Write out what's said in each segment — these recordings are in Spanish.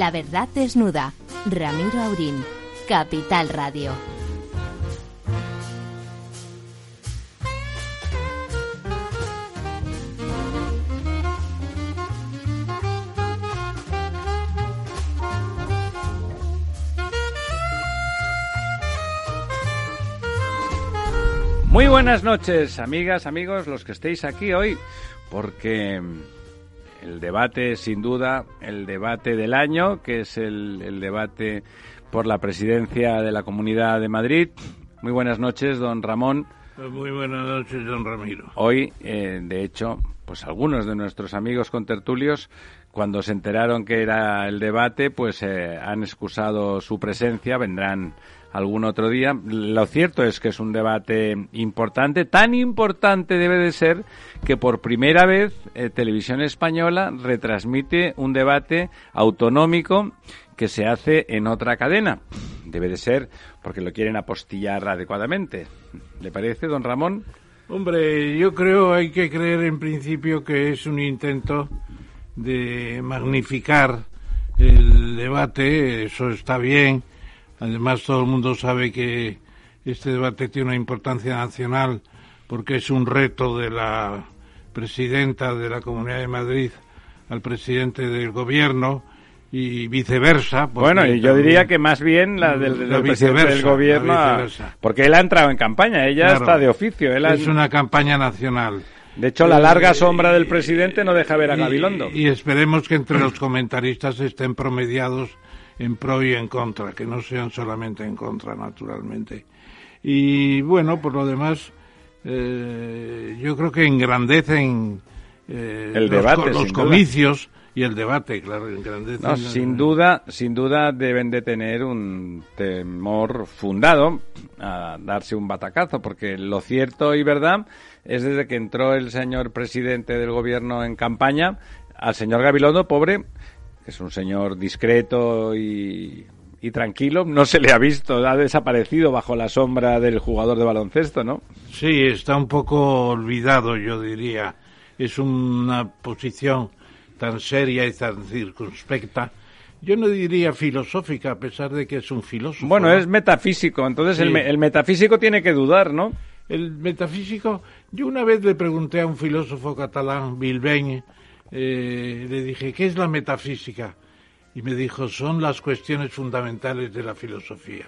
La verdad desnuda. Ramiro Aurín. Capital Radio. Muy buenas noches, amigas, amigos, los que estéis aquí hoy, porque el debate, sin duda, el debate del año, que es el, debate por la presidencia de la Comunidad de Madrid. Muy buenas noches, don Ramón. Muy buenas noches, don Ramiro. Hoy, eh, de hecho, pues algunos de nuestros amigos contertulios, cuando se enteraron que era el debate, pues eh, han excusado su presencia, vendrán algún otro día. Lo cierto es que es un debate importante, tan importante debe de ser que por primera vez eh, Televisión Española retransmite un debate autonómico que se hace en otra cadena. Debe de ser porque lo quieren apostillar adecuadamente. ¿Le parece, don Ramón? Hombre, yo creo hay que creer en principio que es un intento de magnificar el debate, eso está bien, Además, todo el mundo sabe que este debate tiene una importancia nacional porque es un reto de la presidenta de la Comunidad de Madrid al presidente del gobierno y viceversa. Bueno, y yo diría que más bien la del, presidente del gobierno, porque él ha entrado en campaña, ella está de oficio. Es una campaña nacional. De hecho, la larga sombra del presidente no deja ver a Gabilondo. y esperemos que entre los comentaristas estén promediados en pro y en contra, que no sean solamente en contra, naturalmente. Y bueno, por lo demás, eh, yo creo que engrandecen eh, el debate, los, comicios y el debate, claro, engrandecen. No, sin duda, sin duda deben de tener un temor fundado a darse un batacazo, porque lo cierto y verdad es desde que entró el señor presidente del gobierno en campaña, al señor Gabilondo, pobre, es un señor discreto y, tranquilo, no se le ha visto, ha desaparecido bajo la sombra del jugador de baloncesto, ¿no? Sí, está un poco olvidado, yo diría. Es una posición tan seria y tan circunspecta. Yo no diría filosófica, a pesar de que es un filósofo. Bueno, es metafísico, entonces el, el, metafísico tiene que dudar, ¿no? El metafísico, yo una vez le pregunté a un filósofo catalán, Bilbeng, eh, le dije, ¿qué es la metafísica? Y me dijo, son las cuestiones fundamentales de la filosofía.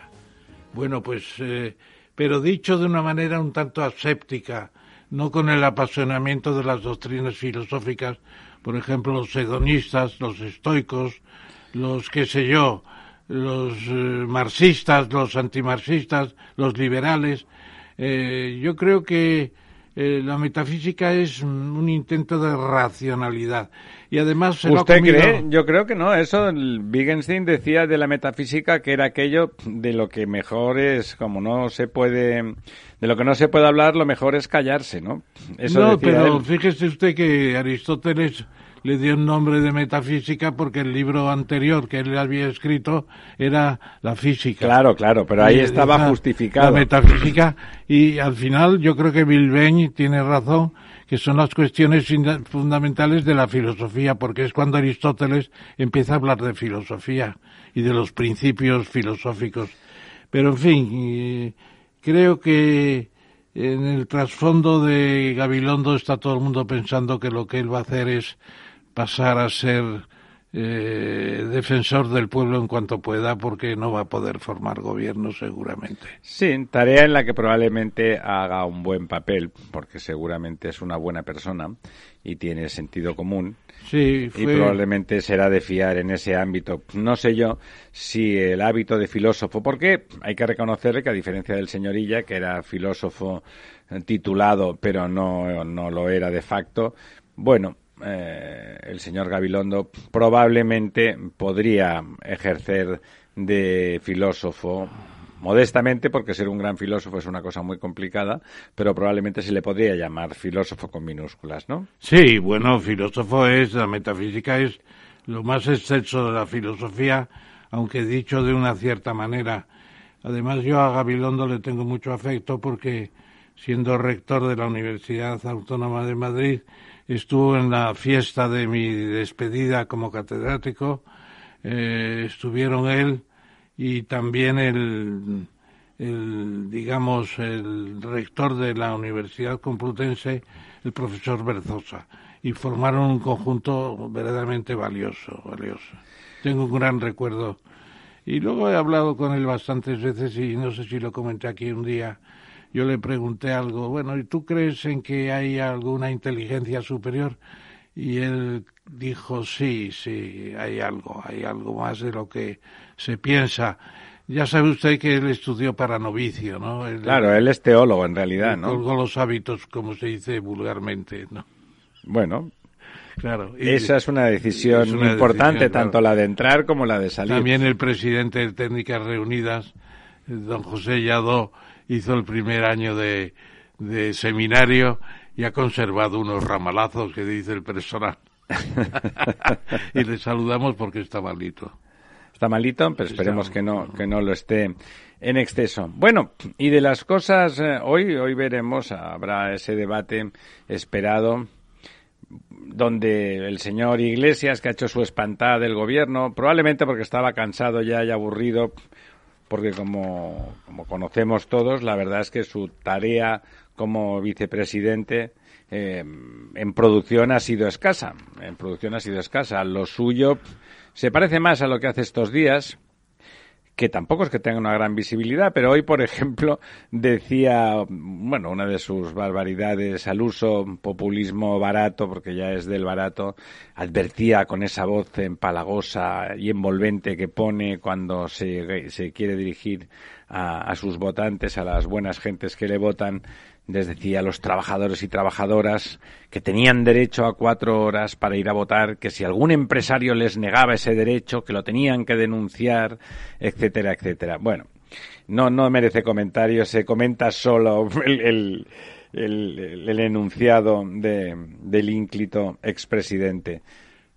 Bueno, pues, eh, pero dicho de una manera un tanto aséptica, no con el apasionamiento de las doctrinas filosóficas, por ejemplo, los hedonistas, los estoicos, los qué sé yo, los eh, marxistas, los antimarxistas, los liberales. yo creo que eh, la metafísica es un intento de racionalidad. Y además se ¿Usted cree? Yo creo que no. Eso, Wittgenstein decía de la metafísica que era aquello de lo que mejor es, como no se puede, de lo que no se puede hablar, lo mejor es callarse, ¿no? Eso no, pero fíjese usted que Aristóteles le dio un nombre de metafísica porque el libro anterior que él había escrito era la física. Claro, claro, pero ahí estaba justificado. La metafísica y al final yo creo que Bilbeng tiene razón que son las cuestiones fundamentales de la filosofía, porque es cuando Aristóteles empieza a hablar de filosofía y de los principios filosóficos. Pero en fin, creo que en el trasfondo de Gabilondo está todo el mundo pensando que lo que él va a hacer es pasar a ser eh, defensor del pueblo en cuanto pueda porque no va a poder formar gobierno seguramente. Sí, tarea en la que probablemente haga un buen papel porque seguramente es una buena persona y tiene sentido común. Sí, y probablemente será de fiar en ese ámbito. No sé yo si el hábito de filósofo, porque hay que reconocerle que a diferencia del señorilla, que era filósofo titulado, pero no, no lo era de facto, bueno, eh, el señor Gabilondo probablemente podría ejercer de filósofo modestamente, porque ser un gran filósofo es una cosa muy complicada, pero probablemente se le podría llamar filósofo con minúsculas, ¿no? Sí, bueno, filósofo es, la metafísica es lo más exceso de la filosofía, aunque dicho de una cierta manera. Además, yo a Gabilondo le tengo mucho afecto porque, siendo rector de la Universidad Autónoma de Madrid, estuvo en la fiesta de mi despedida como catedrático, eh, estuvieron él y también el, el, digamos, el rector de la Universidad Complutense, el profesor Berzosa, y formaron un conjunto verdaderamente valioso, valioso. Tengo un gran recuerdo. Y luego he hablado con él bastantes veces y no sé si lo comenté aquí un día. Yo le pregunté algo, bueno, ¿y tú crees en que hay alguna inteligencia superior? Y él dijo, sí, sí, hay algo, hay algo más de lo que se piensa. Ya sabe usted que él estudió para novicio, ¿no? claro, él es teólogo en realidad, ¿no? Colgó los hábitos, como se dice vulgarmente, ¿no? Bueno, Claro. esa es una decisión importante, tanto la de entrar como la de salir. También el presidente de Técnicas Reunidas, don José Yadó, hizo el primer año de, de seminario y ha conservado unos ramalazos que dice el personal. y le saludamos porque está malito. Está malito, pero esperemos que no, que no lo esté en exceso. Bueno, y de las cosas, eh, hoy, hoy veremos, habrá ese debate esperado donde el señor Iglesias, que ha hecho su espantada del gobierno, probablemente porque estaba cansado ya y aburrido, porque como, como conocemos todos, la verdad es que su tarea como vicepresidente eh, en producción ha sido escasa. En producción ha sido escasa. Lo suyo se parece más a lo que hace estos días, que tampoco es que tenga una gran visibilidad, pero hoy, por ejemplo, decía, bueno, una de sus barbaridades al uso, populismo barato, porque ya es del barato, advertía con esa voz empalagosa y envolvente que pone cuando se, se quiere dirigir a, a sus votantes, a las buenas gentes que le votan, les decía a los trabajadores y trabajadoras que tenían derecho a cuatro horas para ir a votar, que si algún empresario les negaba ese derecho, que lo tenían que denunciar, etcétera, etcétera. Bueno, no, no merece comentario, se comenta solo el, el, el, enunciado de, del ínclito expresidente.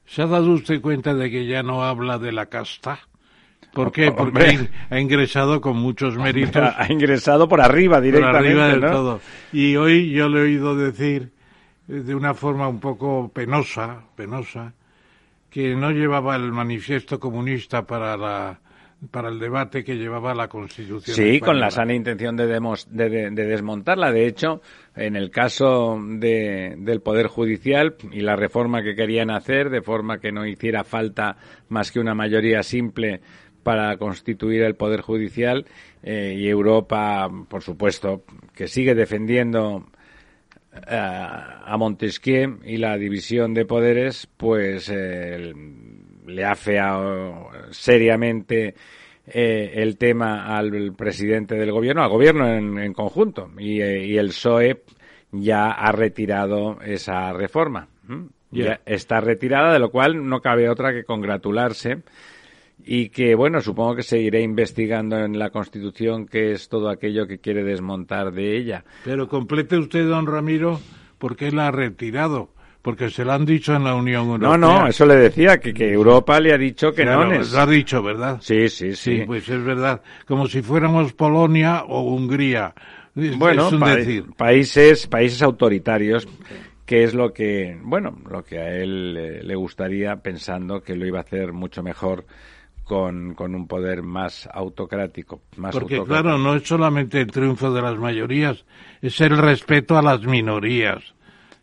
¿Se ha dado usted cuenta de que ya no habla de la casta? ¿Por qué? Porque ha ingresado con muchos méritos. Ha ingresado por arriba directamente. Por arriba del todo. Y hoy yo le he oído decir eh, de una forma un poco penosa, penosa, que no llevaba el manifiesto comunista para la para el debate que llevaba la Constitución. Sí, con la sana intención de, de, desmontarla. De hecho, en el caso de, del Poder Judicial y la reforma que querían hacer, de forma que no hiciera falta más que una mayoría simple para constituir el Poder Judicial eh, y Europa, por supuesto, que sigue defendiendo eh, a Montesquieu y la división de poderes, pues eh, le ha feado seriamente el tema al presidente del gobierno, al gobierno en, conjunto, y, el PSOE ya ha retirado esa reforma. Ya está retirada, de lo cual no cabe otra que congratularse y que, bueno, supongo que seguiré investigando en la Constitución qué es todo aquello que quiere desmontar de ella. Pero complete usted, don Ramiro, por qué la ha retirado. Porque se lo han dicho en la Unión Europea. No, no, eso le decía, que, que Europa le ha dicho que no es. Lo ha dicho, ¿verdad? Sí, sí, sí. Sí, pues es verdad. Como si fuéramos Polonia o Hungría. bueno, países, países autoritarios que es lo que, bueno, lo que a él le gustaría pensando que lo iba a hacer mucho mejor con, con un poder más autocrático. Más Porque claro, no es solamente el triunfo de las mayorías, es el respeto a las minorías,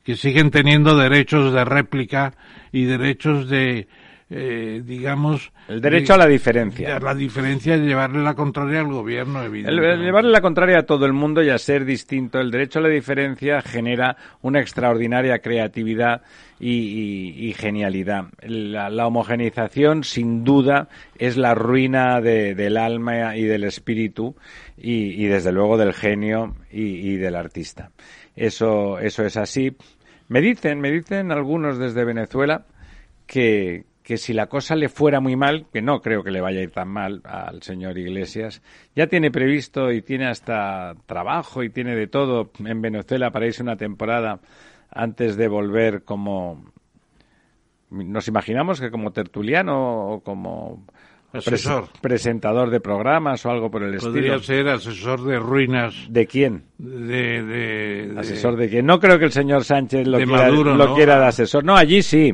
que siguen teniendo derechos de réplica y derechos de, eh, digamos... El derecho a la diferencia. la diferencia de llevarle la contraria al gobierno, evidentemente. El, llevarle la contraria a todo el mundo y a ser distinto. El derecho a la diferencia genera una extraordinaria creatividad y, genialidad. La, homogenización, sin duda, es la ruina del alma y del espíritu y, desde luego, del genio y, del artista. Eso, eso es así. Me dicen, me dicen algunos desde Venezuela que, que si la cosa le fuera muy mal, que no creo que le vaya a ir tan mal al señor Iglesias, ya tiene previsto y tiene hasta trabajo y tiene de todo en Venezuela para irse una temporada antes de volver como nos imaginamos que como tertuliano o como Asesor. presentador de programas o algo por el Podría estilo. ser asesor de ruinas ¿De quién? de... de- de- ¿Asesor de quién? No creo que el señor Sánchez lo, quiera, Maduro, lo ¿no? quiera de asesor. No, allí sí.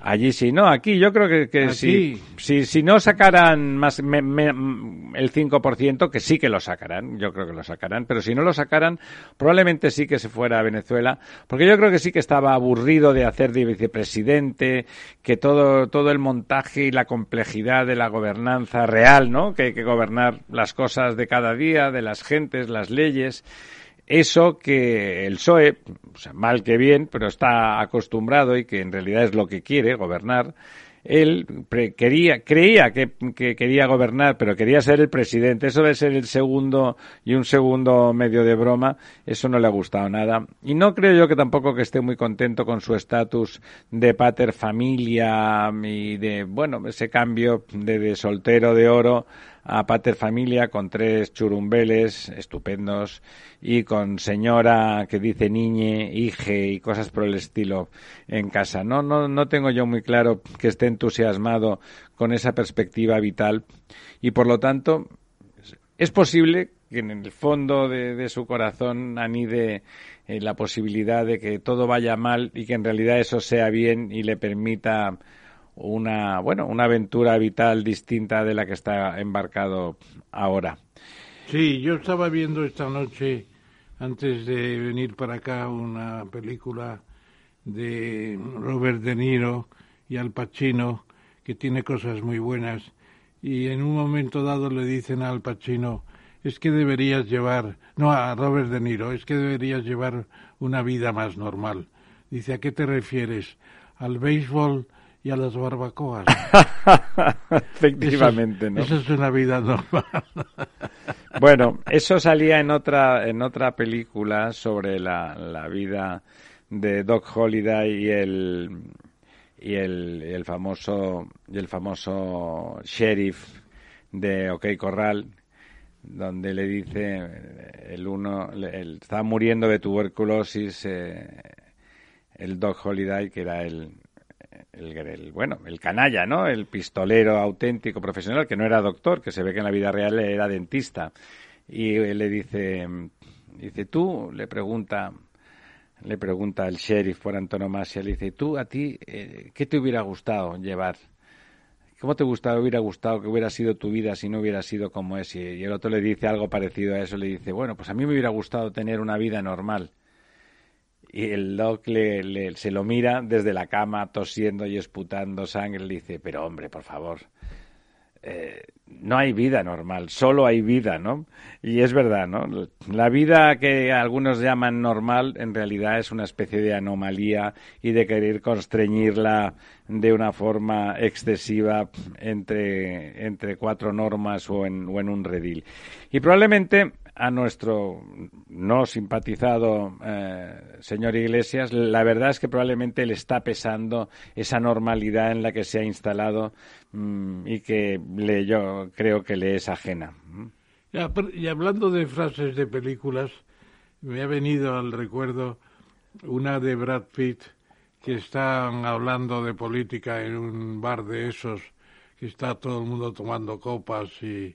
Allí sí. No, aquí yo creo que, que sí. Si, si no sacaran más me- me- el 5%, que sí que lo sacarán. Yo creo que lo sacarán. Pero si no lo sacaran, probablemente sí que se fuera a Venezuela. Porque yo creo que sí que estaba aburrido de hacer de vicepresidente, que todo, todo el montaje y la complejidad de la gobernanza real, ¿no? Que hay que gobernar las cosas de cada día, de las gentes, las leyes. Eso que el PSOE, mal que bien, pero está acostumbrado y que en realidad es lo que quiere, gobernar, él quería, creía que, que quería gobernar, pero quería ser el presidente. Eso de ser el segundo y un segundo medio de broma, eso no le ha gustado nada. Y no creo yo que tampoco que esté muy contento con su estatus de pater familia y de, bueno, ese cambio de, de soltero de oro a pater familia con tres churumbeles estupendos y con señora que dice niñe, hije y cosas por el estilo en casa. No, no, no tengo yo muy claro que esté entusiasmado con esa perspectiva vital y por lo tanto es posible que en el fondo de, su corazón anide eh, la posibilidad de que todo vaya mal y que en realidad eso sea bien y le permita una bueno una aventura vital distinta de la que está embarcado ahora. Sí, yo estaba viendo esta noche, antes de venir para acá, una película de Robert De Niro y Al Pacino, que tiene cosas muy buenas, y en un momento dado le dicen a Al Pacino, es que deberías llevar, no a Robert De Niro, es que deberías llevar una vida más normal. Dice, ¿a qué te refieres? Al béisbol y a las barbacoas. Efectivamente, eso, ¿no? Eso es una vida normal. Bueno, eso salía en otra en otra película sobre la, la vida de Doc Holliday y el y el, el famoso y el famoso sheriff de OK Corral donde le dice el uno el- está muriendo de tuberculosis eh, el Doc Holliday que era el, el, el- bueno, el canalla, ¿no? El pistolero auténtico profesional que no era doctor, que se ve que en la vida real era dentista. Y le dice, dice, tú, le pregunta, le pregunta el sheriff por antonomasia, le dice, tú, a ti, eh, ¿qué te hubiera gustado llevar? ¿Cómo te gustaba, hubiera gustado que hubiera sido tu vida si no hubiera sido como es? Y el otro le dice algo parecido a eso, le dice, bueno, pues a mí me hubiera gustado tener una vida normal. Y el doc le, le- se lo mira desde la cama, tosiendo y esputando sangre. Le dice, pero hombre, por favor, eh, no hay vida normal, solo hay vida, ¿no? Y es verdad, ¿no? La vida que algunos llaman normal en realidad es una especie de anomalía y de querer constreñirla de una forma excesiva entre, entre cuatro normas o en, o en un redil. Y probablemente a nuestro no simpatizado eh, señor Iglesias, la verdad es que probablemente le está pesando esa normalidad en la que se ha instalado mm, y que le, yo creo que le es ajena. Y hablando de frases de películas, me ha venido al recuerdo una de Brad Pitt que están hablando de política en un bar de esos, que está todo el mundo tomando copas y,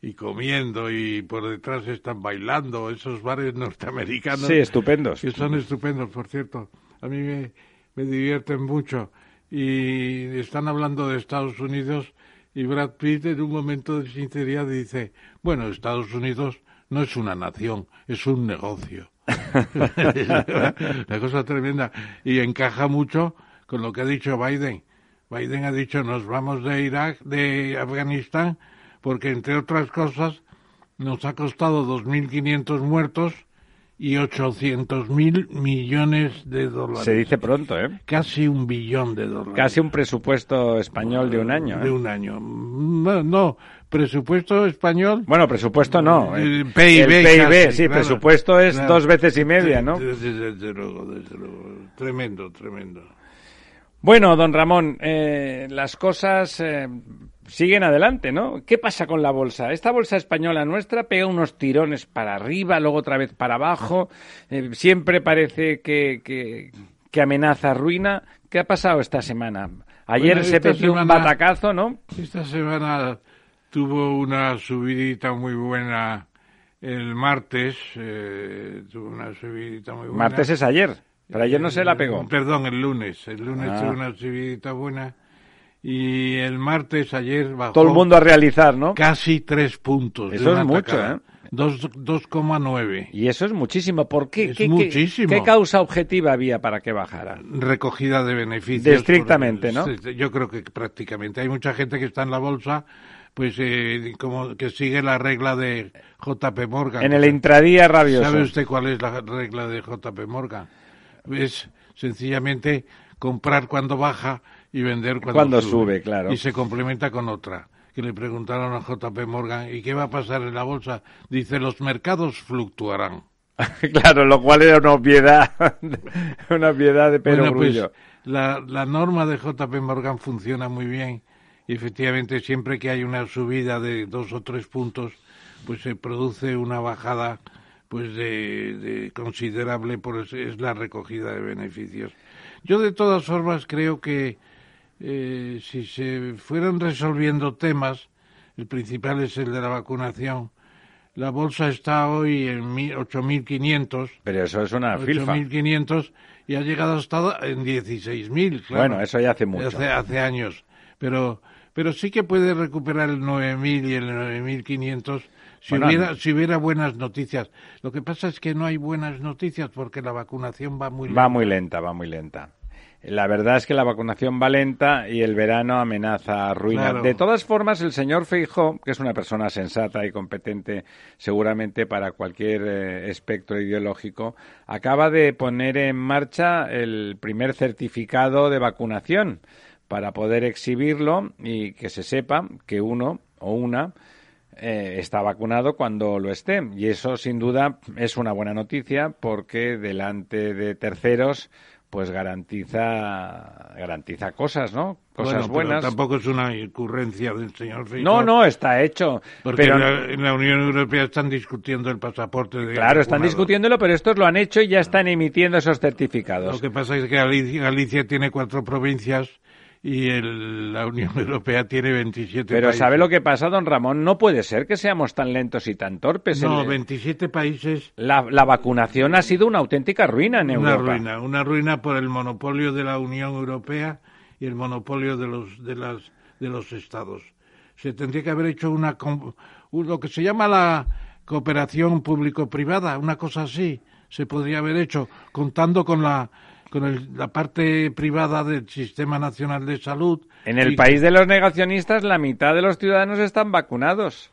y comiendo y por detrás están bailando, esos bares norteamericanos. Sí, estupendos. Que son estupendos, por cierto. A mí me, me divierten mucho. Y están hablando de Estados Unidos y Brad Pitt en un momento de sinceridad dice, bueno, Estados Unidos no es una nación, es un negocio. una cosa tremenda. Y encaja mucho con lo que ha dicho Biden. Biden ha dicho, nos vamos de Irak, de Afganistán, porque entre otras cosas nos ha costado 2.500 muertos y 800.000 millones de dólares. Se dice pronto, ¿eh? Casi un billón de dólares. Casi un presupuesto español de un año. De ¿eh? un año. No, no, presupuesto español. Bueno, presupuesto no. ¿eh? El PIB, El PIB, casi, sí, claro. presupuesto es Claro. dos veces y media, ¿no? Desde, desde luego, desde luego. Tremendo, tremendo. Bueno, don Ramón, eh, las cosas eh, siguen adelante, ¿no? ¿Qué pasa con la bolsa? Esta bolsa española nuestra pega unos tirones para arriba, luego otra vez para abajo. eh, siempre parece que, que, que amenaza ruina. ¿Qué ha pasado esta semana? Ayer se metió un batacazo, ¿no? Esta semana tuvo una subidita muy buena el martes, eh, tuvo una subidita muy buena. Martes es ayer, pero ayer no se la pegó. Perdón, el lunes, el lunes tuvo ah. una subidita buena y el martes ayer bajó. Todo el mundo a realizar, ¿no? Casi tres puntos. Eso es mucho, ¿eh? 2,9. Y eso es muchísimo. ¿Por qué? ¿Qué, muchísimo. Qué, causa objetiva había para que bajara? Recogida de beneficios. De estrictamente, ¿no? Yo creo que prácticamente. Hay mucha gente que está en la bolsa, pues eh, como que sigue la regla de JP Morgan. En el intradía rabioso. ¿Sabe usted cuál es la regla de JP Morgan? Es sencillamente comprar cuando baja y vender cuando, sube. claro. Y se complementa con otra que le preguntaron a JP Morgan, ¿y qué va a pasar en la bolsa? Dice, los mercados fluctuarán. claro, lo cual era una obviedad, una obviedad de pero pues, la, la norma de JP Morgan funciona muy bien y efectivamente siempre que hay una subida de dos o tres puntos, pues se produce una bajada pues de, de considerable, por es la recogida de beneficios. Yo de todas formas creo que eh, si se fueran resolviendo temas, el principal es el de la vacunación. La bolsa está hoy en 8.500. Pero eso es una filfa. 8.500 y ha llegado hasta en 16.000. Claro, bueno, eso ya hace mucho. Hace, hace años. Pero, pero sí que puede recuperar el 9.000 y el 9.500 si, hubiera, si hubiera buenas noticias. Lo que pasa es que no hay buenas noticias porque la vacunación va muy lenta. Va muy lenta, va muy lenta. La verdad es que la vacunación va lenta y el verano amenaza ruina. De todas formas, el señor Feijó, que es una persona sensata y competente seguramente para cualquier eh, espectro ideológico, acaba de poner en marcha el primer certificado de vacunación para poder exhibirlo y que se sepa que uno o una eh, está vacunado cuando lo esté. Y eso, sin duda, es una buena noticia porque delante de terceros pues garantiza garantiza cosas, ¿no? Cosas buenas. tampoco es una ocurrencia del señor. No, no, está hecho. Porque en, la, Unión Europea están discutiendo el pasaporte de Claro, están discutiéndolo, pero estos lo han hecho y ya están emitiendo esos certificados. Lo que pasa es que Galicia tiene cuatro provincias y la Unión Europea tiene 27 Pero ¿sabe lo que pasa, don Ramón? No puede ser que seamos tan lentos y tan torpes. No, 27 países. La, vacunación ha sido una auténtica ruina en una Europa. Una ruina, una ruina por el monopolio de la Unión Europea y el monopolio de los, de las, de los Estados. Se tendría que haber hecho una, lo que se llama la cooperación público-privada, una cosa así. Se podría haber hecho contando con la con la parte privada del Sistema Nacional de Salud. En el país de los negacionistas, la mitad de los ciudadanos están vacunados.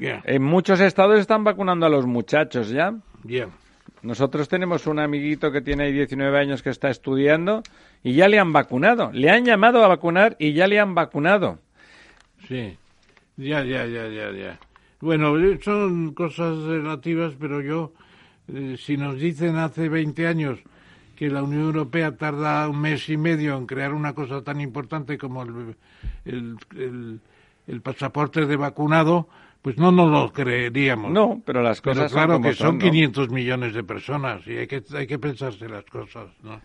En muchos estados están vacunando a los muchachos ya. Nosotros tenemos un amiguito que tiene 19 años que está estudiando y ya le han vacunado. Le han llamado a vacunar y ya le han vacunado. Sí, ya, ya, ya, ya, ya. Bueno, son cosas relativas, pero yo, eh, si nos dicen hace 20 años que la Unión Europea tarda un mes y medio en crear una cosa tan importante como el, el, pasaporte de vacunado, pues no nos lo creeríamos. No, pero las cosas claro son que son, 500 millones de personas y hay que, hay que pensarse las cosas, ¿no?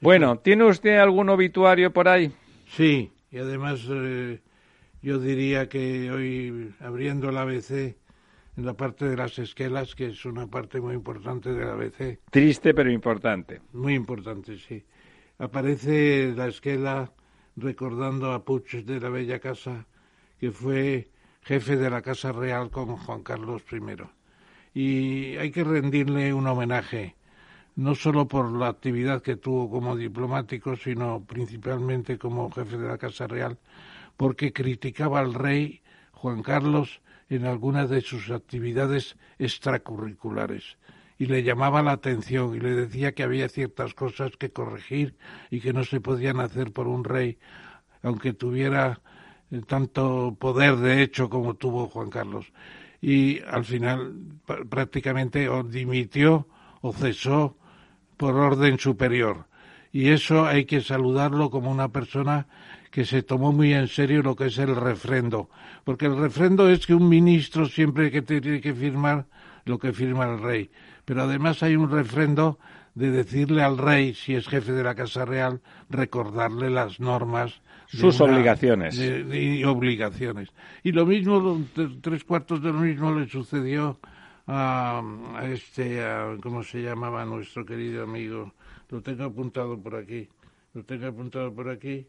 Bueno, ¿tiene usted algún obituario por ahí? Sí, y además eh, yo diría que hoy, abriendo la ABC, en la parte de las esquelas, que es una parte muy importante de la ABC. Triste pero importante. Muy importante, sí. Aparece la esquela recordando a Puig de la Bella Casa, que fue jefe de la Casa Real con Juan Carlos I. Y hay que rendirle un homenaje, no solo por la actividad que tuvo como diplomático, sino principalmente como jefe de la Casa Real, porque criticaba al rey Juan Carlos en algunas de sus actividades extracurriculares y le llamaba la atención y le decía que había ciertas cosas que corregir y que no se podían hacer por un rey, aunque tuviera eh, tanto poder de hecho como tuvo Juan Carlos. Y al final prácticamente o dimitió o cesó por orden superior. Y eso hay que saludarlo como una persona que se tomó muy en serio lo que es el refrendo, porque el refrendo es que un ministro siempre que tiene que firmar lo que firma el rey, pero además hay un refrendo de decirle al rey, si es jefe de la Casa Real, recordarle las normas sus obligaciones. y obligaciones. Y lo mismo, tres cuartos de lo mismo le sucedió a, este, ¿cómo se llamaba nuestro querido amigo? Lo tengo apuntado por aquí. Lo tengo apuntado por aquí.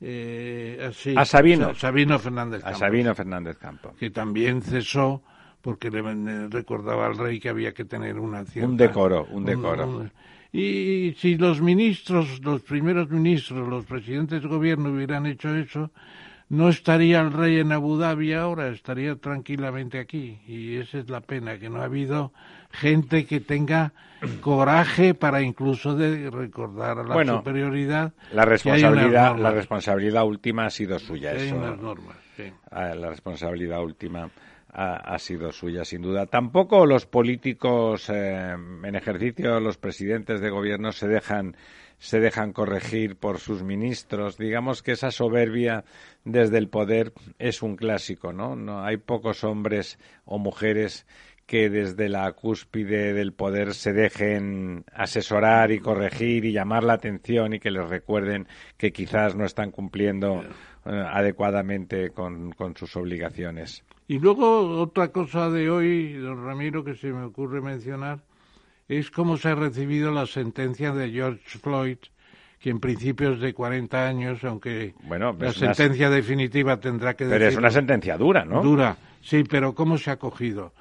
Eh, así, a Sabino. Sabino Fernández A Sabino Fernández Campo. Que también cesó porque le recordaba al rey que había que tener una cierta... Un decoro, un decoro. y si los ministros, los primeros ministros, los presidentes de gobierno hubieran hecho eso, no estaría el rey en Abu Dhabi ahora, estaría tranquilamente aquí. Y esa es la pena, que no ha habido gente que tenga coraje para incluso de recordar a la superioridad. La responsabilidad, la responsabilidad última ha sido suya. Hay unas normas, ah, La responsabilidad última ha, sido suya, sin duda. Tampoco los políticos eh, en ejercicio, los presidentes de gobierno se dejan se dejan corregir por sus ministros. Digamos que esa soberbia desde el poder es un clásico, ¿no? no hay pocos hombres o mujeres que desde la cúspide del poder se dejen asesorar y corregir y llamar la atención y que les recuerden que quizás no están cumpliendo eh, adecuadamente con, con sus obligaciones. Y luego otra cosa de hoy, don Ramiro, que se me ocurre mencionar, es cómo se ha recibido la sentencia de George Floyd, que en principio es de 40 años, aunque bueno, la sentencia definitiva tendrá que Pero es una sentencia dura, ¿no? Dura, sí, pero ¿cómo se ha cogido?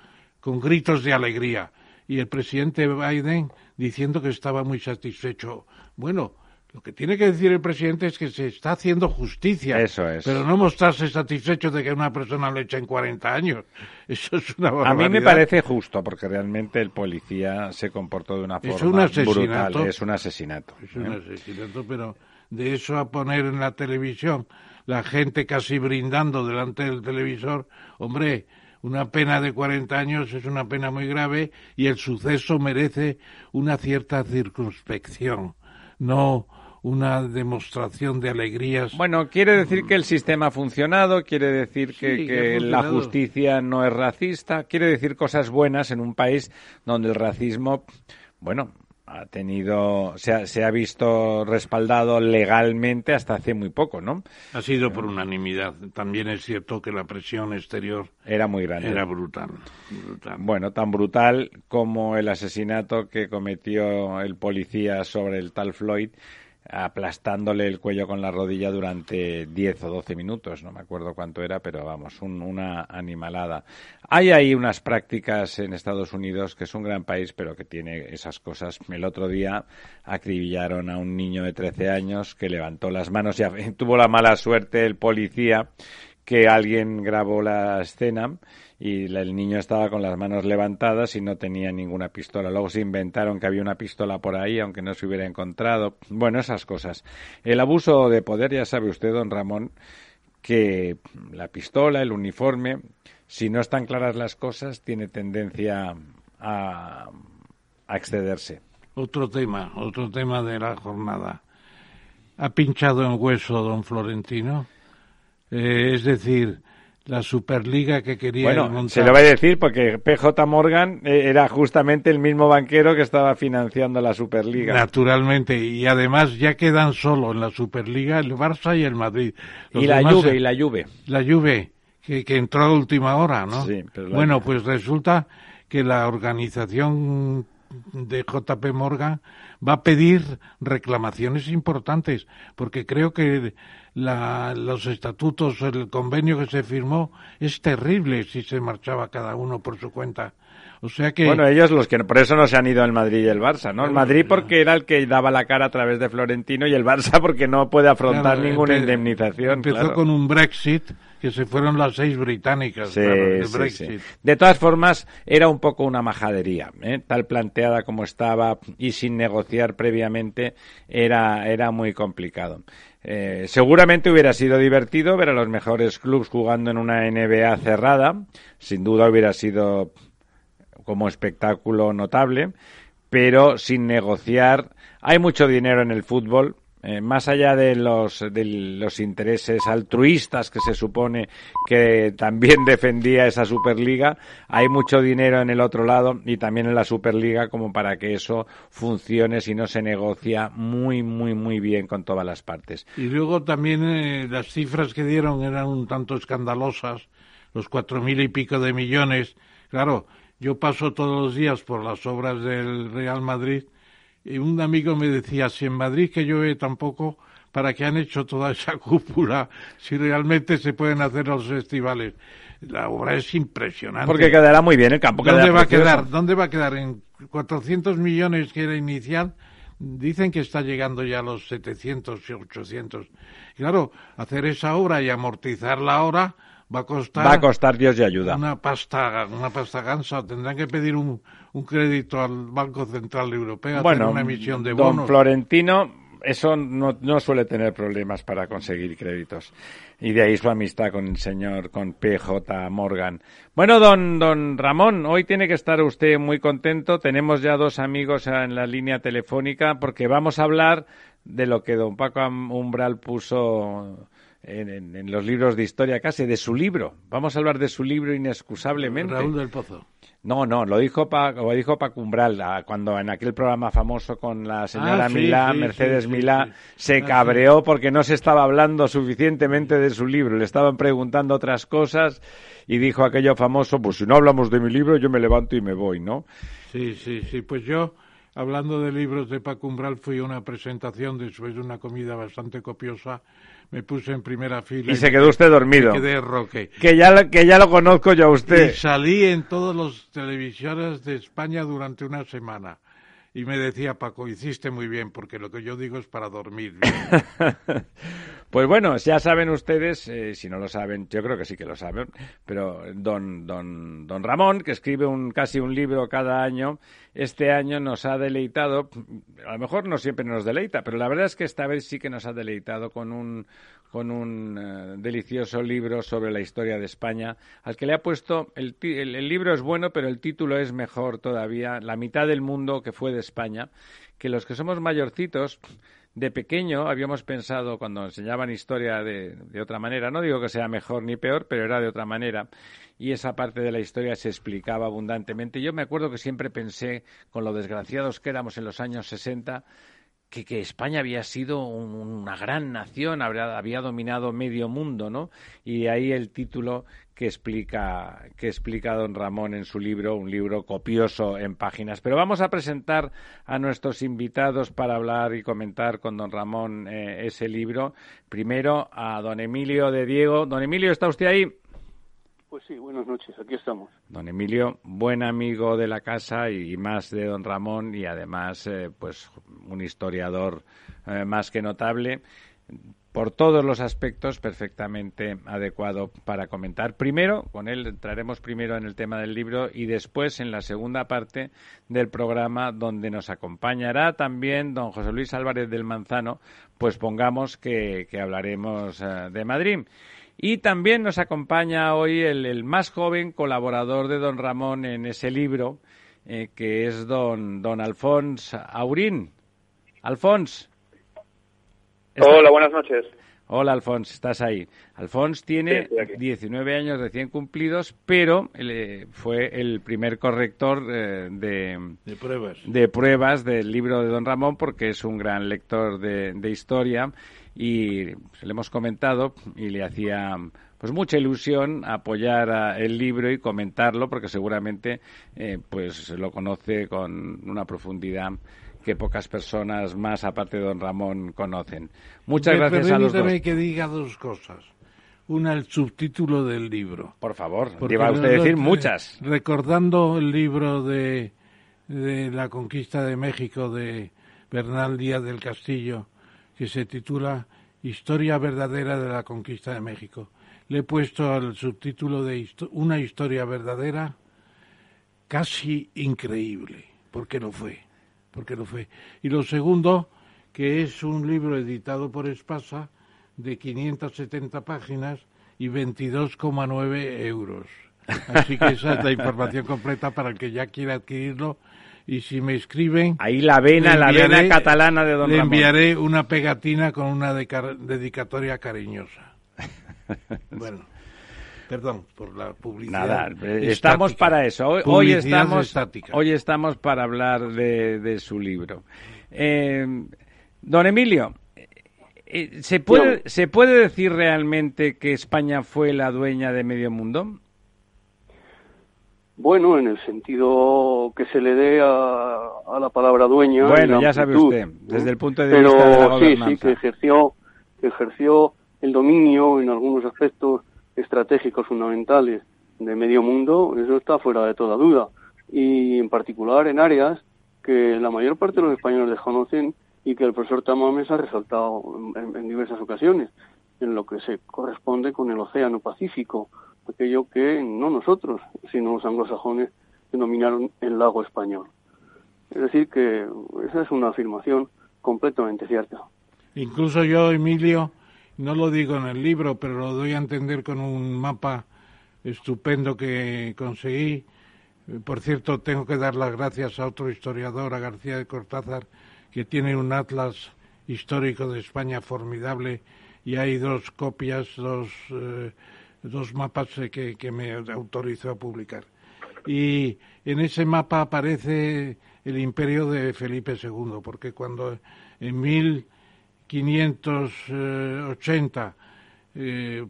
Con gritos de alegría. Y el presidente Biden diciendo que estaba muy satisfecho. Bueno, lo que tiene que decir el presidente es que se está haciendo justicia. Eso es. Pero no mostrarse satisfecho de que una persona le en 40 años. Eso es una barbaridad. A mí me parece justo, porque realmente el policía se comportó de una forma es un asesinato, brutal. Es un asesinato. Es un ¿eh? asesinato, pero de eso a poner en la televisión la gente casi brindando delante del televisor, hombre, una pena de 40 años es una pena muy grave y el suceso merece una cierta circunspección. No una demostración de alegrías. Bueno, quiere decir que el sistema ha funcionado, quiere decir que, la justicia no es racista, quiere decir cosas buenas en un país donde el racismo, bueno, ha tenido, se ha, se ha, visto respaldado legalmente hasta hace muy poco, ¿no? Ha sido por unanimidad. También es cierto que la presión exterior era muy grande. Era brutal. Bueno, tan brutal como el asesinato que cometió el policía sobre el tal Floyd aplastándole el cuello con la rodilla durante 10 o 12 minutos, no me acuerdo cuánto era, pero vamos, una animalada. Hay ahí unas prácticas en Estados Unidos, que es un gran país, pero que tiene esas cosas. El otro día acribillaron a un niño de 13 años que levantó las manos y tuvo la mala suerte el policía que alguien grabó la escena y el niño estaba con las manos levantadas y no tenía ninguna pistola. Luego se inventaron que había una pistola por ahí, aunque no se hubiera encontrado. Bueno, esas cosas. El abuso de poder, ya sabe usted, don Ramón, que la pistola, el uniforme, si no están claras las cosas, tiene tendencia a, a excederse. Otro tema, otro tema de la jornada. ¿Ha pinchado en hueso don Florentino? Eh, es decir, la Superliga que quería bueno, se lo voy a decir porque PJ Morgan eh, era justamente el mismo banquero que estaba financiando la Superliga. Naturalmente, y además ya quedan solo en la Superliga el Barça y el Madrid. y la Juve, y la Juve. La Juve, que, que entró a última hora, ¿no? Sí, bueno, pues resulta que la organización de JP Morgan va a pedir reclamaciones importantes, porque creo que la, los estatutos, el convenio que se firmó es terrible si se marchaba cada uno por su cuenta. O sea que... Bueno, ellos los que por eso no se han ido el Madrid y el Barça, ¿no? El Madrid porque era el que daba la cara a través de Florentino y el Barça porque no puede afrontar ninguna indemnización. Empezó con un Brexit que se fueron las seis británicas. Sí, Brexit. De todas formas, era un poco una majadería, ¿eh? tal planteada como estaba y sin negociar previamente, era, era muy complicado. Eh, seguramente hubiera sido divertido ver a los mejores clubes jugando en una NBA cerrada. Sin duda hubiera sido como espectáculo notable, pero sin negociar. Hay mucho dinero en el fútbol eh, más allá de los, de los intereses altruistas que se supone que también defendía esa Superliga, hay mucho dinero en el otro lado y también en la Superliga como para que eso funcione si no se negocia muy, muy, muy bien con todas las partes. Y luego también eh, las cifras que dieron eran un tanto escandalosas, los cuatro mil y pico de millones. Claro, yo paso todos los días por las obras del Real Madrid y un amigo me decía, si en Madrid que llueve tampoco, ¿para qué han hecho toda esa cúpula si realmente se pueden hacer los festivales? La obra es impresionante. Porque quedará muy bien el campo. ¿Dónde va a quedar? ¿Dónde va a quedar? En 400 millones que era inicial, dicen que está llegando ya a los 700 y 800. Claro, hacer esa obra y amortizarla ahora va a costar... Va a costar Dios y ayuda. Una pasta, una pasta gansa. Tendrán que pedir un, un crédito al Banco Central Europeo, bueno, una emisión de bonos. Don Florentino, eso no, no, suele tener problemas para conseguir créditos. Y de ahí su amistad con el señor, con PJ Morgan. Bueno, don, don Ramón, hoy tiene que estar usted muy contento. Tenemos ya dos amigos en la línea telefónica porque vamos a hablar de lo que don Paco Umbral puso en, los libros de historia casi, de su libro. Vamos a hablar de su libro inexcusablemente. Raúl del Pozo. No, no, lo dijo Paco, lo dijo Pacumbral cuando en aquel programa famoso con la señora Ah, sí, Milá, sí, Mercedes sí, Milá, se Ah, cabreó porque no se estaba hablando suficientemente de su libro, le estaban preguntando otras cosas y dijo aquello famoso, pues si no hablamos de mi libro yo me levanto y me voy, ¿no? Sí, sí, sí. Pues yo, hablando de libros de Paco Umbral, fui a una presentación después de una comida bastante copiosa. Me puse en primera fila. Y se quedó usted dormido. Me quedé roque. Que ya, lo- que ya lo conozco yo a Y usted. salí en todas las televisiones de España durante una semana. Y me decía Paco, hiciste muy bien, porque lo que yo digo es para dormir. Pues bueno, ya saben ustedes, eh, si no lo saben, yo creo que sí que lo saben, pero don, don, don Ramón, que escribe un, casi un libro cada año, este año nos ha deleitado, a lo mejor no siempre nos deleita, pero la verdad es que esta vez sí que nos ha deleitado con un, con un eh, delicioso libro sobre la historia de España, al que le ha puesto, el, el, el libro es bueno, pero el título es mejor todavía, La mitad del mundo que fue de España, que los que somos mayorcitos, de pequeño habíamos pensado, cuando enseñaban historia de, de otra manera, no digo que sea mejor ni peor, pero era de otra manera, y esa parte de la historia se explicaba abundantemente. Yo me acuerdo que siempre pensé, con lo desgraciados que éramos en los años 60, que, que España había sido un- una gran nación, habría- había dominado medio mundo, ¿no? Y ahí el título que explica, que explica don Ramón en su libro, un libro copioso en páginas. Pero vamos a presentar a nuestros invitados para hablar y comentar con don Ramón eh, ese libro. Primero a don Emilio de Diego. Don Emilio, ¿está usted ahí? Pues sí, buenas noches, aquí estamos. Don Emilio, buen amigo de la casa y, más de don Ramón y además eh, pues un historiador eh, más que notable por todos los aspectos perfectamente adecuado para comentar. Primero, con él entraremos primero en el tema del libro y después en la segunda parte del programa donde nos acompañará también don José Luis Álvarez del Manzano, pues pongamos que, que hablaremos eh, de Madrid. Y también nos acompaña hoy el, más joven colaborador de don Ramón en ese libro, eh, que es don, don Alfons Aurín. Alfons. ¿está- Hola, buenas noches. Hola, Alfons, estás ahí. Alfons tiene Sí, estoy aquí. 19 años recién cumplidos, pero eh, fue el primer corrector eh, de, de pruebas. de pruebas del libro de Don Ramón porque es un gran lector de, de historia y se le hemos comentado y le hacía pues mucha ilusión apoyar a el libro y comentarlo porque seguramente eh, pues lo conoce con una profundidad que pocas personas más aparte de Don Ramón conocen. Muchas Me- gracias a los dos. permítame que diga dos cosas. Una, el subtítulo del libro. Por favor, iba usted a decir muchas. Recordando el libro de, de la conquista de México de Bernal Díaz del Castillo, que se titula Historia verdadera de la conquista de México. Le he puesto al subtítulo de histo- Una historia verdadera casi increíble, porque lo fue, porque lo fue. Y lo segundo, que es un libro editado por Espasa de 570 páginas y 22,9 euros. Así que esa es la información completa para el que ya quiera adquirirlo y si me escriben... Ahí la vena, la vena catalana de Don Le enviaré una pegatina con una dedicatoria cariñosa. bueno, perdón por la publicidad. Nada, estamos para eso. Hoy, estamos, hoy estamos para hablar de, su libro. Eh, don Emilio, eh, ¿se puede, ¿se puede decir realmente que España fue la dueña de medio mundo? Bueno, en el sentido que se le dé a, la palabra dueña. Bueno, ya sabe usted, desde el punto de vista de la gobernanza. sí, sí, que ejerció, que ejerció el dominio en algunos aspectos estratégicos fundamentales de medio mundo, eso está fuera de toda duda. Y en particular en áreas que la mayor parte de los españoles desconocen y que el profesor Tamames ha resaltado en diversas ocasiones, en lo que se corresponde con el Océano Pacífico, aquello que no nosotros, sino los anglosajones denominaron el lago español. Es decir, que esa es una afirmación completamente cierta. Incluso yo, Emilio, no lo digo en el libro, pero lo doy a entender con un mapa estupendo que conseguí. Por cierto, tengo que dar las gracias a otro historiador, a García de Cortázar, que tiene un atlas histórico de España formidable y hay dos copias, dos eh, dos mapas que, que me autorizó a publicar. Y en ese mapa aparece el imperio de Felipe II, porque cuando en 1580 eh,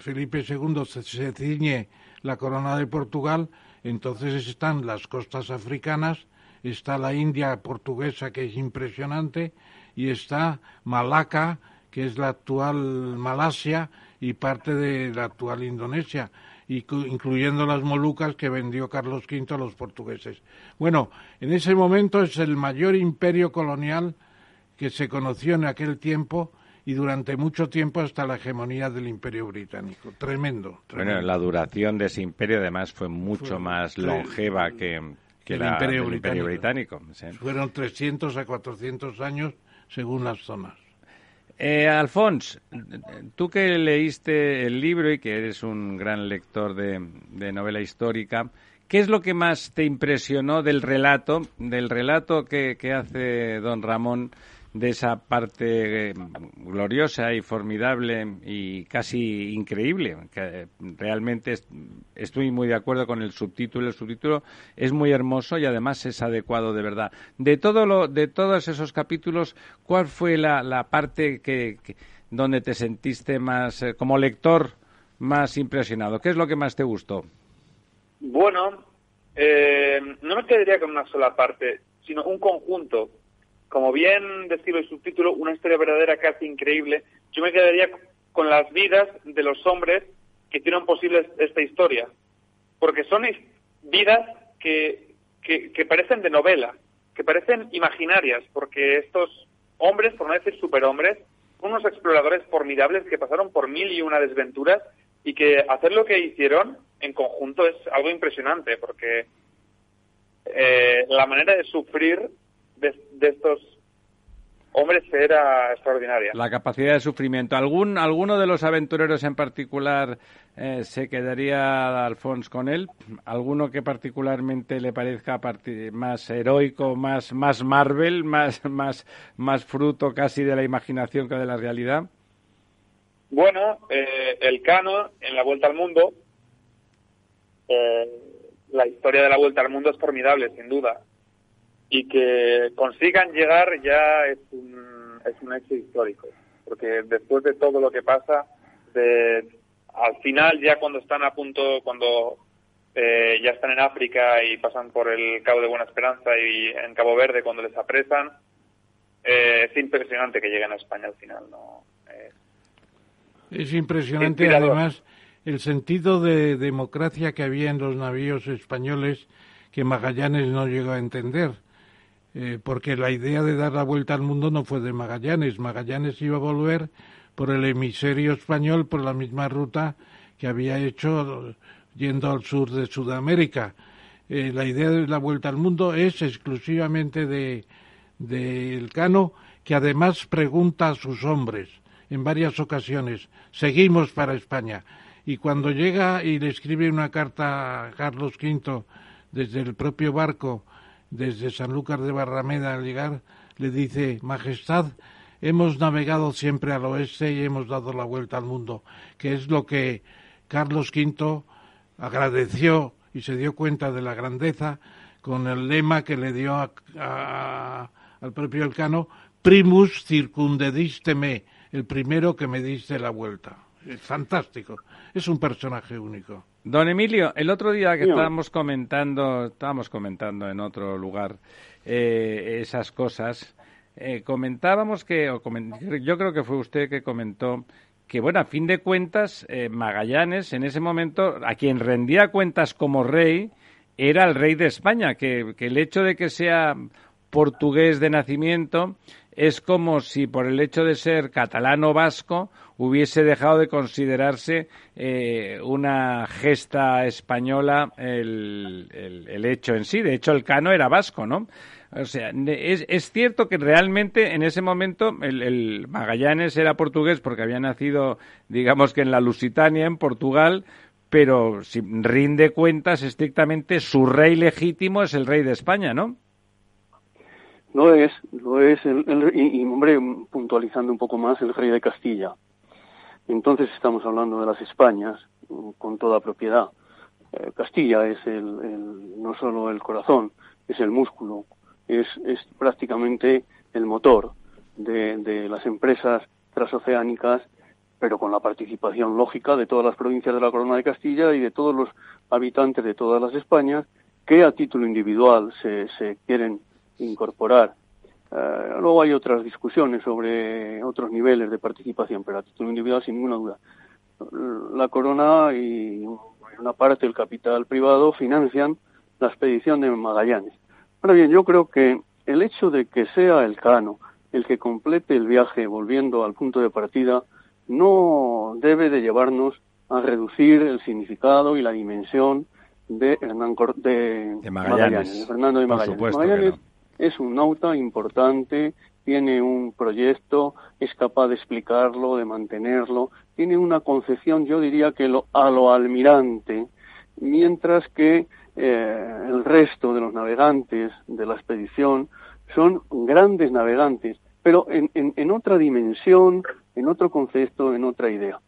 Felipe II se, ciñe la corona de Portugal, entonces están las costas africanas, está la India portuguesa que es impresionante y está Malaca, que es la actual Malasia, y parte de la actual Indonesia, incluyendo las Molucas que vendió Carlos V a los portugueses. Bueno, en ese momento es el mayor imperio colonial que se conoció en aquel tiempo y durante mucho tiempo hasta la hegemonía del imperio británico. Tremendo. Bueno, la duración de ese imperio además fue mucho más longeva que, el imperio, británico. Fueron 300 a 400 años según las zonas. Eh, Alfons, tú que leíste el libro y que eres un gran lector de, novela histórica, ¿qué es lo que más te impresionó del relato, del relato que hace don Ramón de esa parte eh, gloriosa y formidable y casi increíble, que realmente estoy muy de acuerdo con el subtítulo. El subtítulo es muy hermoso y además es adecuado de verdad. De todo lo, de todos esos capítulos, ¿cuál fue la, parte que, donde te sentiste más, eh, como lector, más impresionado? ¿Qué es lo que más te gustó? Bueno, eh, no me quedaría con una sola parte, sino un conjunto como bien describe el subtítulo, una historia verdadera casi increíble, yo me quedaría con las vidas de los hombres que hicieron posible esta historia. Porque son vidas que, que, parecen de novela, que parecen imaginarias, porque estos hombres, por no decir superhombres, unos exploradores formidables que pasaron por mil y una desventuras y que hacer lo que hicieron en conjunto es algo impresionante, porque eh, la manera de sufrir de, estos hombres era extraordinaria. La capacidad de sufrimiento. ¿Algún, ¿Alguno de los aventureros en particular eh, se quedaría, Alfons, con él? ¿Alguno que particularmente le parezca más heroico, más, más Marvel, más, más, más fruto casi de la imaginación que de la realidad? Bueno, eh, el Cano en la Vuelta al Mundo, eh, la historia de la Vuelta al Mundo es formidable, sin duda y que consigan llegar ya es un, es un hecho histórico, porque después de todo lo que pasa, de, al final ya cuando están a punto, cuando eh, ya están en África y pasan por el Cabo de Buena Esperanza y en Cabo Verde cuando les apresan, eh, es impresionante que lleguen a España al final, ¿no? es impresionante además el sentido de democracia que había en los navíos españoles que Magallanes no llegó a entender eh, porque la idea de dar la vuelta al mundo no fue de Magallanes. Magallanes iba a volver por el hemisferio español por la misma ruta que había hecho yendo al sur de Sudamérica. Eh, la idea de la vuelta al mundo es exclusivamente de, de Elcano, que además pregunta a sus hombres en varias ocasiones, seguimos para España. Y cuando llega y le escribe una carta a Carlos V desde el propio barco desde Sanlúcar de Barrameda al llegar, le dice, Majestad, hemos navegado siempre al oeste y hemos dado la vuelta al mundo, que es lo que Carlos V agradeció y se dio cuenta de la grandeza con el lema que le dio al propio Elcano, primus circundediste me, el primero que me diste la vuelta. Es fantástico, es un personaje único. Don Emilio, el otro día que estábamos comentando, estábamos comentando en otro lugar eh, esas cosas, eh, comentábamos que, yo creo que fue usted que comentó que, bueno, a fin de cuentas, eh, Magallanes en ese momento, a quien rendía cuentas como rey, era el rey de España, que, que el hecho de que sea portugués de nacimiento es como si por el hecho de ser catalano vasco hubiese dejado de considerarse eh, una gesta española el, el, hecho en sí. De hecho, el cano era vasco, ¿no? O sea, es, es cierto que realmente en ese momento el, el, Magallanes era portugués porque había nacido, digamos que en la Lusitania, en Portugal, pero si rinde cuentas estrictamente, su rey legítimo es el rey de España, ¿no? Lo es, lo es, el, y, hombre, puntualizando un poco más, el rey de Castilla. Entonces estamos hablando de las Españas con toda propiedad. Eh, Castilla es el, no solo el corazón, es el músculo, es, es prácticamente el motor de, de las empresas transoceánicas, pero con la participación lógica de todas las provincias de la Corona de Castilla y de todos los habitantes de todas las Españas que a título individual se, se quieren incorporar. Eh, luego hay otras discusiones sobre otros niveles de participación, pero a título individual, sin ninguna duda. La corona y una parte del capital privado financian la expedición de Magallanes. Ahora bien, yo creo que el hecho de que sea el Cano el que complete el viaje volviendo al punto de partida no debe de llevarnos a reducir el significado y la dimensión de Hernán de, Magallanes. Fernando de Magallanes es un nauta importante, tiene un proyecto, es capaz de explicarlo, de mantenerlo, tiene una concepción, yo diría que lo, a lo almirante, mientras que eh, el resto de los navegantes de la expedición son grandes navegantes, pero en, en, en otra dimensión, en otro concepto, en otra idea.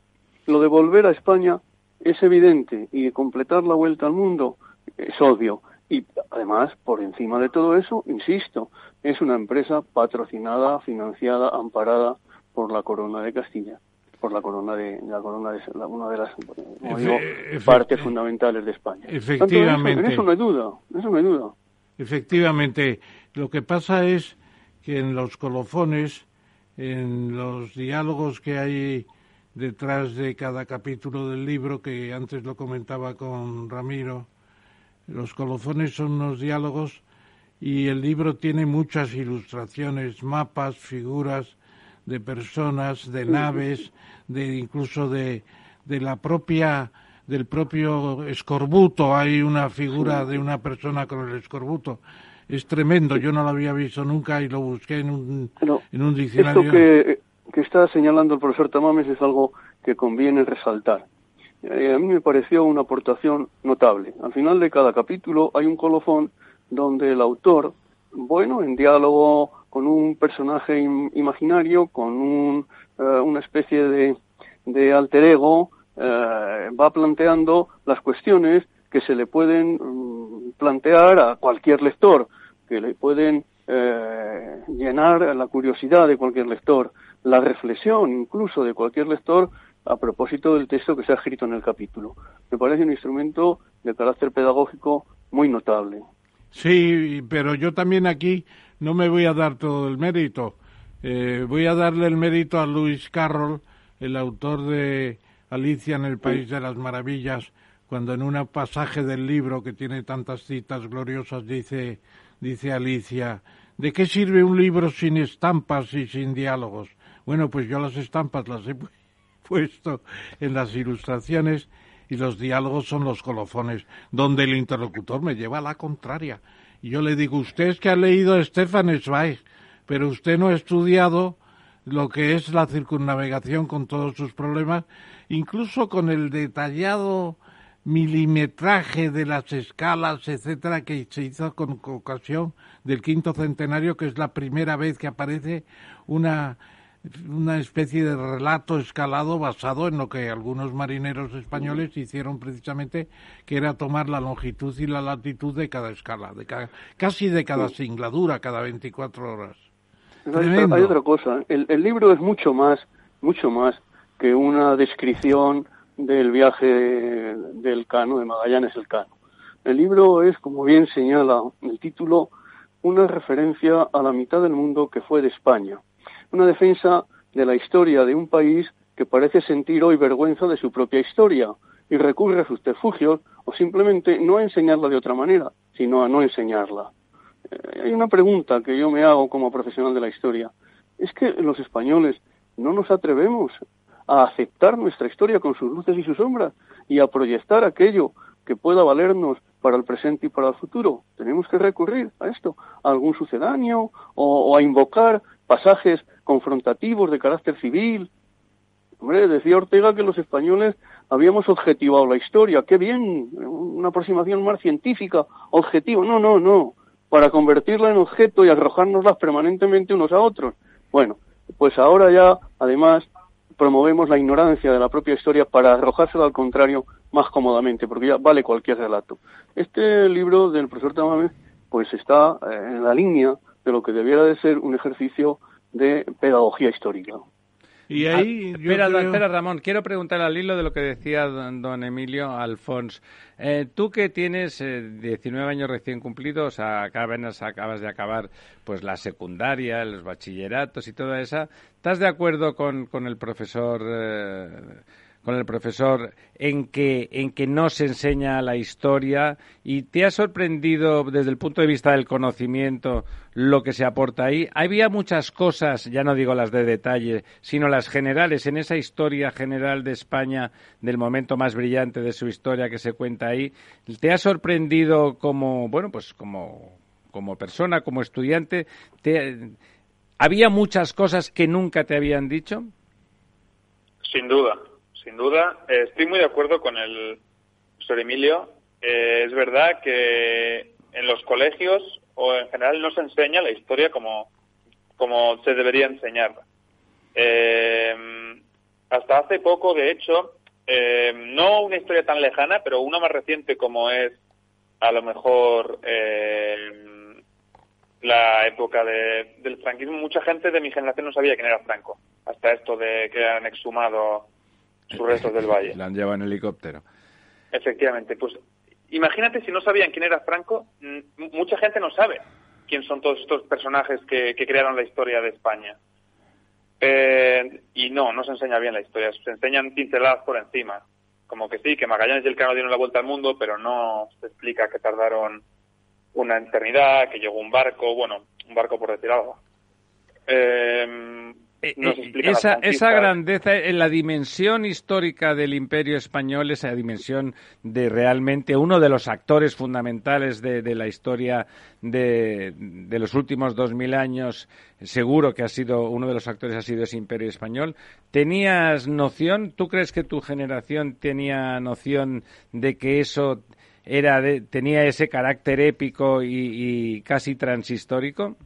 Lo de volver a España es evidente y de completar la vuelta al mundo es obvio. Y además, por encima de todo eso, insisto, es una empresa patrocinada, financiada, amparada por la Corona de Castilla, por la Corona de la Corona de una de las partes fundamentales de España. Efectivamente. eso, no hay duda, eso no hay duda. Efectivamente, lo que pasa es que en los colofones, en los diálogos que hay detrás de cada capítulo del libro, que antes lo comentaba con Ramiro, los colofones son unos diálogos y el libro tiene muchas ilustraciones, mapas, figuras de personas, de naves, de incluso de, de la propia del propio escorbuto. Hay una figura de una persona con el escorbuto. Es tremendo, yo no lo había visto nunca y lo busqué en un, en un diccionario. Esto que, que está señalando el profesor Tamames es algo que conviene resaltar. Eh, a mí me pareció una aportación notable. Al final de cada capítulo hay un colofón donde el autor, bueno, en diálogo con un personaje imaginario, con un, eh, una especie de, de alter ego, eh, va planteando las cuestiones que se le pueden mm, plantear a cualquier lector, que le pueden llenar la curiosidad de cualquier lector, la reflexión incluso de cualquier lector a propósito del texto que se ha escrito en el capítulo. Me parece un instrumento de carácter pedagógico muy notable. Sí, pero yo también aquí no me voy a dar todo el mérito. Eh, voy a darle el mérito a Lewis Carroll, el autor de Alicia en el País de las Maravillas, cuando en un pasaje del libro que tiene tantas citas gloriosas dice, dice Alicia, ¿de qué sirve un libro sin estampas y sin diálogos? Bueno, pues yo las estampas las he puesto en las ilustraciones y los diálogos son los colofones, donde el interlocutor me lleva a la contraria. Y yo le digo, usted es que ha leído Stefan Zweig, pero usted no ha estudiado lo que es la circunnavegación con todos sus problemas, incluso con el detallado milimetraje de las escalas, etcétera, que se hizo con ocasión del quinto centenario, que es la primera vez que aparece una, una especie de relato escalado basado en lo que algunos marineros españoles hicieron precisamente, que era tomar la longitud y la latitud de cada escala, de casi de cada singladura, cada 24 horas. Hay, otra cosa, el, el libro es mucho más, mucho más que una descripción del viaje del Cano, de Magallanes el Cano. El libro es, como bien señala el título, una referencia a la mitad del mundo que fue de España, una defensa de la historia de un país que parece sentir hoy vergüenza de su propia historia y recurre a sus terfugios o simplemente no a enseñarla de otra manera, sino a no enseñarla. Eh, hay una pregunta que yo me hago como profesional de la historia. Es que los españoles no nos atrevemos a aceptar nuestra historia con sus luces y sus sombras y a proyectar aquello que pueda valernos para el presente y para el futuro. Tenemos que recurrir a esto, a algún sucedáneo o, a invocar pasajes confrontativos de carácter civil. Hombre, decía Ortega que los españoles habíamos objetivado la historia. Qué bien, una aproximación más científica, objetivo. No, no, no. Para convertirla en objeto y arrojárnoslas permanentemente unos a otros. Bueno, pues ahora ya, además, promovemos la ignorancia de la propia historia para arrojársela al contrario más cómodamente, porque ya vale cualquier relato. Este libro del profesor Tamames pues está eh, en la línea de lo que debiera de ser un ejercicio de pedagogía histórica. Y ahí, ah, espera, espera, Ramón, quiero preguntar al hilo de lo que decía don, Emilio Alfons. Eh, tú que tienes 19 eh, años recién cumplidos, acabas, acabas de acabar pues la secundaria, los bachilleratos y toda esa, ¿estás de acuerdo con, con el profesor eh, con el profesor en que, en que no se enseña la historia y te ha sorprendido desde el punto de vista del conocimiento lo que se aporta ahí. Había muchas cosas, ya no digo las de detalle, sino las generales, en esa historia general de España, del momento más brillante de su historia que se cuenta ahí. ¿Te ha sorprendido como, bueno, pues como, como persona, como estudiante? ¿Había muchas cosas que nunca te habían dicho? Sin duda, sin duda. Eh, estoy muy de acuerdo con el profesor Emilio. Eh, es verdad que en los colegios o en general no se enseña la historia como, como se debería enseñar. Eh, hasta hace poco, de hecho, no una historia tan lejana, pero una más reciente como es a lo mejor la época del franquismo, mucha gente de mi generación no sabía quién era Franco, hasta esto de que han exhumado sus restos del valle. La han llevado en helicóptero. Efectivamente, pues imagínate si no sabían quién era Franco, mucha gente no sabe quién son todos estos personajes que, crearon la historia de España. Eh, y no, no se enseña bien la historia, se enseñan pinceladas por encima. Como que sí, que Magallanes y el Cano dieron la vuelta al mundo, pero no se explica que tardaron una eternidad, que llegó un barco, bueno, un barco por decir algo. Eh, eh, eh, esa, esa grandeza en la dimensión histórica del imperio español, esa dimensión de realmente uno de los actores fundamentales de, la historia de, de, los últimos dos mil años, seguro que ha sido uno de los actores ha sido ese imperio español. ¿Tenías noción? ¿Tú crees que tu generación tenía noción de que eso era tenía ese carácter épico y, y casi transhistórico?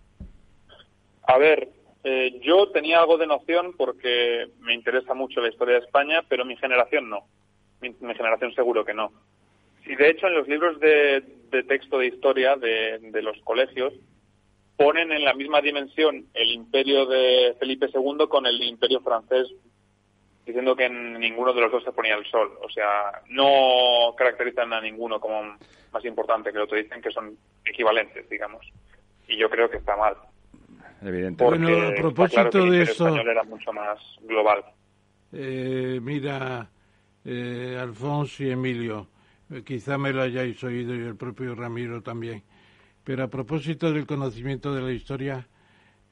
A ver, eh, yo tenía algo de noción porque me interesa mucho la historia de España, pero mi generación no. Mi, generación seguro que no. Y de hecho en los libros de, texto de historia de, los colegios ponen en la misma dimensión el imperio de Felipe II con el imperio francés, diciendo que en ninguno de los dos se ponía el sol. O sea, no caracterizan a ninguno como más importante que el otro, dicen que son equivalentes, digamos. Y yo creo que está mal evidentemente. Bueno, a propósito de eso... era mucho más global. Eh, mira, eh, Alfonso y Emilio, eh, quizá me lo hayáis oído y el propio Ramiro también, pero a propósito del conocimiento de la historia,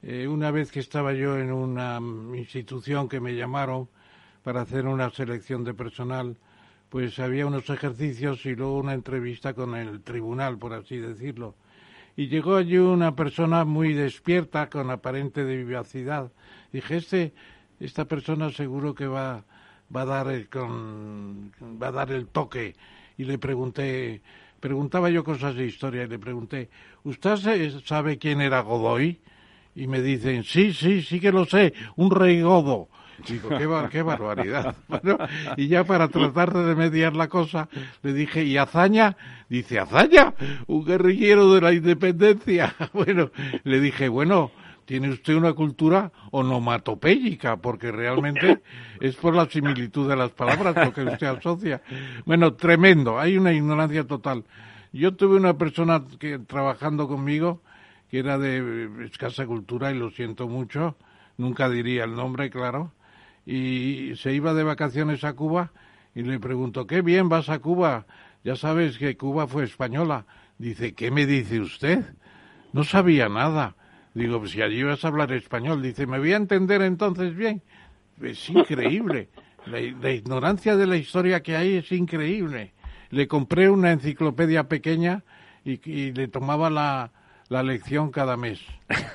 eh, una vez que estaba yo en una institución que me llamaron para hacer una selección de personal, pues había unos ejercicios y luego una entrevista con el tribunal, por así decirlo y llegó allí una persona muy despierta, con aparente vivacidad. Dije, este, esta persona seguro que va, va, a dar el, va a dar el toque y le pregunté, preguntaba yo cosas de historia y le pregunté, ¿usted sabe quién era Godoy? Y me dicen, sí, sí, sí que lo sé, un rey godo. Digo, qué, barbaridad. y ya para tratar de mediar la cosa, le dije, ¿y Azaña? Dice, ¿Azaña? Un guerrillero de la independencia. Bueno, le dije, bueno, tiene usted una cultura onomatopéyica, porque realmente es por la similitud de las palabras lo que usted asocia. Bueno, tremendo, hay una ignorancia total. Yo tuve una persona que trabajando conmigo que era de escasa cultura y lo siento mucho, nunca diría el nombre, claro, y se iba de vacaciones a Cuba y le pregunto, qué bien vas a Cuba, ya sabes que Cuba fue española. Dice, ¿qué me dice usted? No sabía nada. Digo, pues si allí vas a hablar español. Dice, ¿me voy a entender entonces bien? Es increíble. La, ignorancia de la historia que hay es increíble. Le compré una enciclopedia pequeña y, le tomaba la, la, lección cada mes.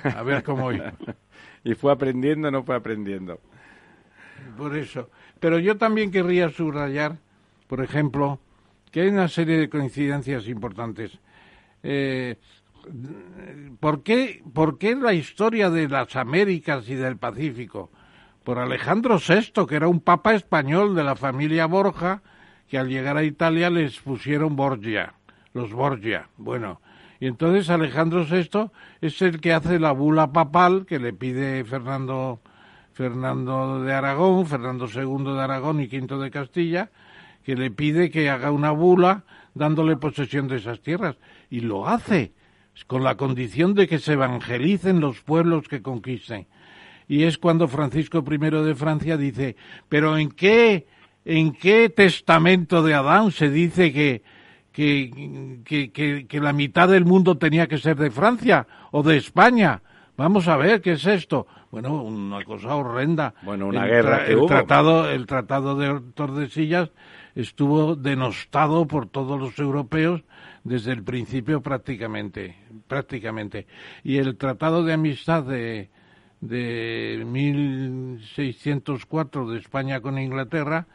A ver cómo iba. y fue aprendiendo, no fue aprendiendo. Por eso. Pero yo también querría subrayar, por ejemplo, que hay una serie de coincidencias importantes. Eh, ¿por, qué, ¿Por qué la historia de las Américas y del Pacífico? Por Alejandro VI, que era un papa español de la familia Borja, que al llegar a Italia les pusieron Borgia, los Borgia. Bueno, y entonces Alejandro VI es el que hace la bula papal que le pide Fernando Fernando de Aragón, Fernando II de Aragón y V de Castilla, que le pide que haga una bula dándole posesión de esas tierras. Y lo hace, con la condición de que se evangelicen los pueblos que conquisten. Y es cuando Francisco I de Francia dice, pero ¿en qué, en qué testamento de Adán se dice que, que, que, que la mitad del mundo tenía que ser de Francia o de España? Vamos a ver qué es esto. Bueno, una cosa horrenda. Bueno, una guerra que el Tratado, el tratado de Tordesillas estuvo denostado por todos los europeos desde el principio prácticamente, prácticamente. Y el tratado de amistad de, de 1604 de España con Inglaterra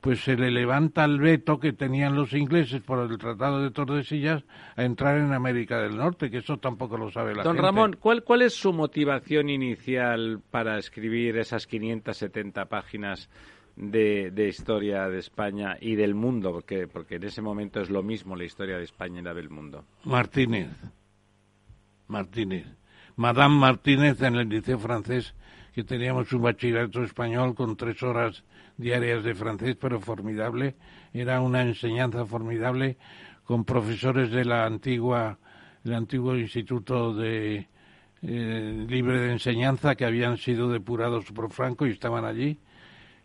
pues se le levanta el veto que tenían los ingleses por el Tratado de Tordesillas a entrar en América del Norte, que eso tampoco lo sabe la Don Ramón, ¿cuál, ¿cuál es su motivación inicial para escribir esas 570 páginas de, de, historia de España y del mundo? Porque, porque en ese momento es lo mismo la historia de España y la del mundo. Martínez. Martínez. Madame Martínez en el Liceo francés, teníamos un bachillerato español con tres horas diarias de francés, pero formidable. Era una enseñanza formidable con profesores de la antigua, del antiguo Instituto de eh, Libre de Enseñanza que habían sido depurados por Franco y estaban allí,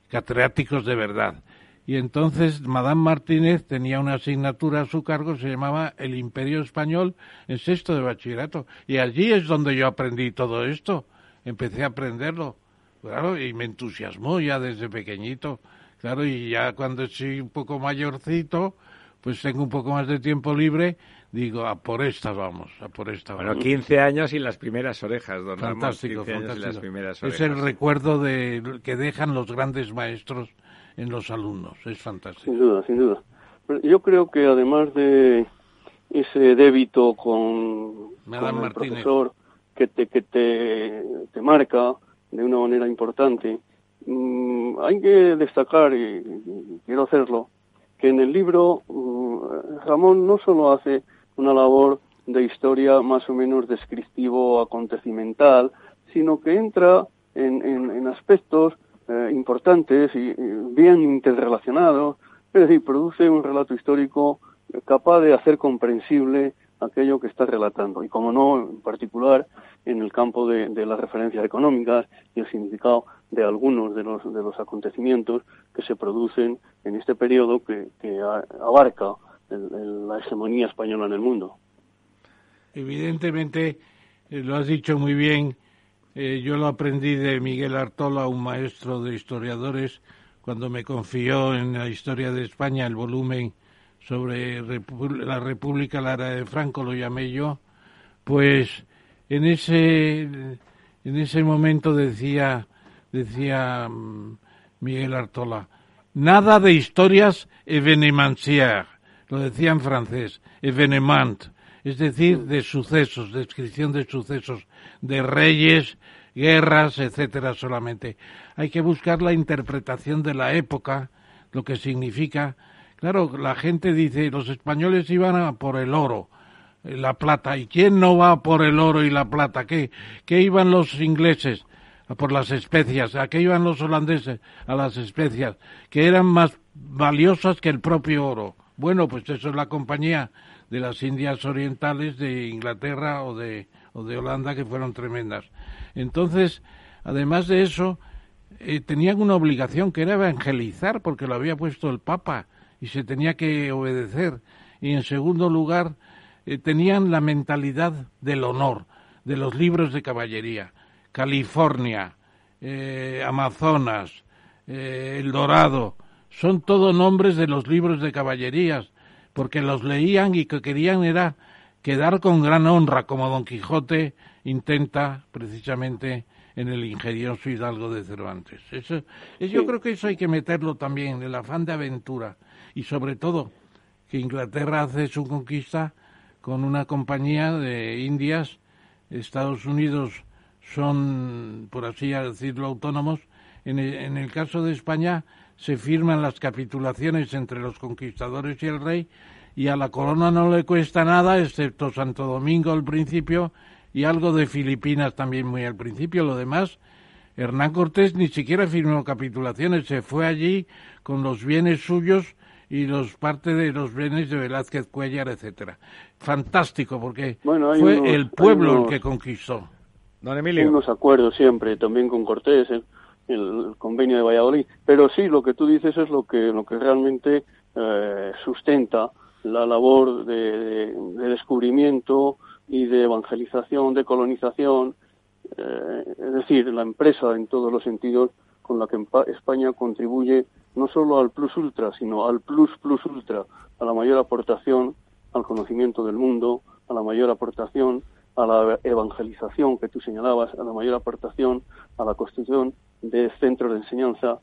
catedráticos de verdad. Y entonces Madame Martínez tenía una asignatura a su cargo, se llamaba El Imperio Español en sexto de bachillerato. Y allí es donde yo aprendí todo esto. Empecé a aprenderlo. Claro, y me entusiasmó ya desde pequeñito. Claro, y ya cuando soy un poco mayorcito, pues tengo un poco más de tiempo libre, digo, a por esta vamos, a por esta vamos. Bueno, 15 años y las primeras orejas, don Fantástico, fantástico. Es el recuerdo de que dejan los grandes maestros en los alumnos, es fantástico. Sin duda, sin duda. Yo creo que además de ese débito con, el profesor que te, que te, te marca, de una manera importante. Mm, hay que destacar, y, quiero hacerlo, que en el libro mm, Ramón no solo hace una labor de historia más o menos descriptivo acontecimental, sino que entra en, aspectos eh, importantes y, bien interrelacionados, es decir, produce un relato histórico capaz de hacer comprensible aquello que está relatando. Y como no, en particular, en el campo de, las referencias económicas y el significado de algunos de los, de los acontecimientos que se producen en este periodo que, abarca la hegemonía española en el mundo. Evidentemente, eh, lo has dicho muy bien, eh, yo lo aprendí de Miguel Artola, un maestro de historiadores, cuando me confió en la historia de España el volumen sobre la República Lara de Franco, lo llamé yo, pues en ese, en ese momento decía, decía mm, Miguel Artola, nada de historias evenementiales, lo decía en francés, evenement, es decir, de sucesos, descripción de sucesos, de reyes, guerras, etcétera, solamente. Hay que buscar la interpretación de la época, lo que significa. Claro, la gente dice, los españoles iban a por el oro, eh, la plata, ¿y quién no va por el oro y la plata? ¿Qué, qué iban los ingleses? A por las especias, ¿a qué iban los holandeses? A las especias, que eran más valiosas que el propio oro. Bueno, pues eso es la compañía de las Indias Orientales de Inglaterra o de, o de Holanda, que fueron tremendas. Entonces, además de eso, eh, tenían una obligación que era evangelizar, porque lo había puesto el Papa y se tenía que obedecer. Y en segundo lugar, eh, tenían la mentalidad del honor, de los libros de caballería. California, eh, Amazonas, El Dorado, son todo nombres de los libros de caballerías, porque los leían y que querían era quedar con gran honra, como Don Quijote intenta precisamente en el ingenioso Hidalgo de Cervantes. Eso, Yo creo que eso hay que meterlo también, el afán de aventura. Y sobre todo, que Inglaterra hace su conquista con una compañía de Indias, Estados Unidos son, por así decirlo, autónomos. En en el caso de España se firman las capitulaciones entre los conquistadores y el rey, y a la corona no le cuesta nada, excepto Santo Domingo al principio, y algo de Filipinas también muy al principio. Lo demás, Hernán Cortés ni siquiera firmó capitulaciones, se fue allí con los bienes suyos y los parte de los bienes de Velázquez Cuellar, etcétera. Fantástico, porque fue el pueblo el que conquistó. Don Emilio. Hay unos acuerdos siempre, también con Cortés, el, convenio de Valladolid. Pero sí, lo que tú dices es lo que, lo que realmente eh, sustenta la labor de descubrimiento, y de evangelización, de colonización, eh, es decir, la empresa en todos los sentidos con la que España contribuye no solo al plus ultra, sino al plus plus ultra, a la mayor aportación al conocimiento del mundo, a la mayor aportación a la evangelización que tú señalabas, a la mayor aportación a la construcción de centros de enseñanza,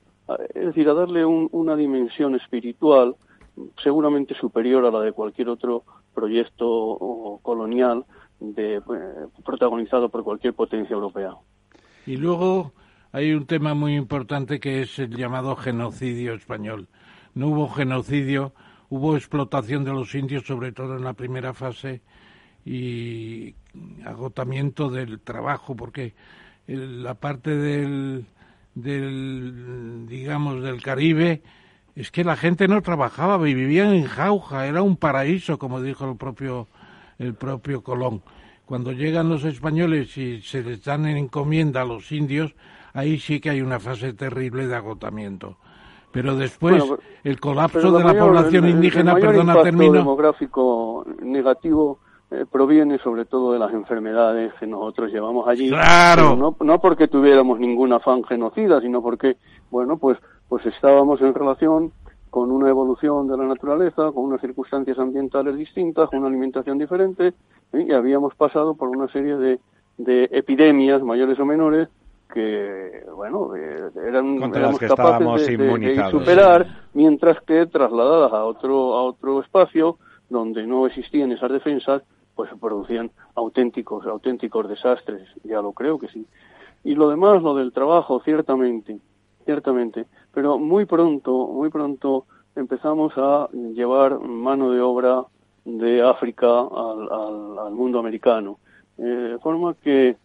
es decir, a darle una dimensión espiritual seguramente superior a la de cualquier otro proyecto colonial eh, protagonizado por cualquier potencia europea. Y luego hay un tema muy importante que es el llamado genocidio español. No hubo genocidio, hubo explotación de los indios, sobre todo en la primera fase, y agotamiento del trabajo, porque la parte del, del digamos, del Caribe es que la gente no trabajaba, vivían en jauja, era un paraíso, como dijo el propio, el propio Colón. Cuando llegan los españoles y se les dan en encomienda a los indios, ahí sí que hay una fase terrible de agotamiento. Pero después, el colapso de la población indígena, el perdona, El demográfico negativo eh, proviene sobre todo de las enfermedades que nosotros llevamos allí. Claro. No, no porque tuviéramos ningún afán genocida, sino porque, bueno, pues pues estábamos en relación con una evolución de la naturaleza, con unas circunstancias ambientales distintas, con una alimentación diferente, y habíamos pasado por una serie de, de epidemias mayores o menores que, bueno, eh, eran capaces de, superar, mientras que trasladadas a otro, a otro espacio donde no existían esas defensas, pues se producían auténticos, auténticos desastres, ya lo creo que sí. Y lo demás, lo del trabajo, ciertamente, ciertamente pero muy pronto, muy pronto empezamos a llevar mano de obra de África al, mundo americano. Eh, de forma que,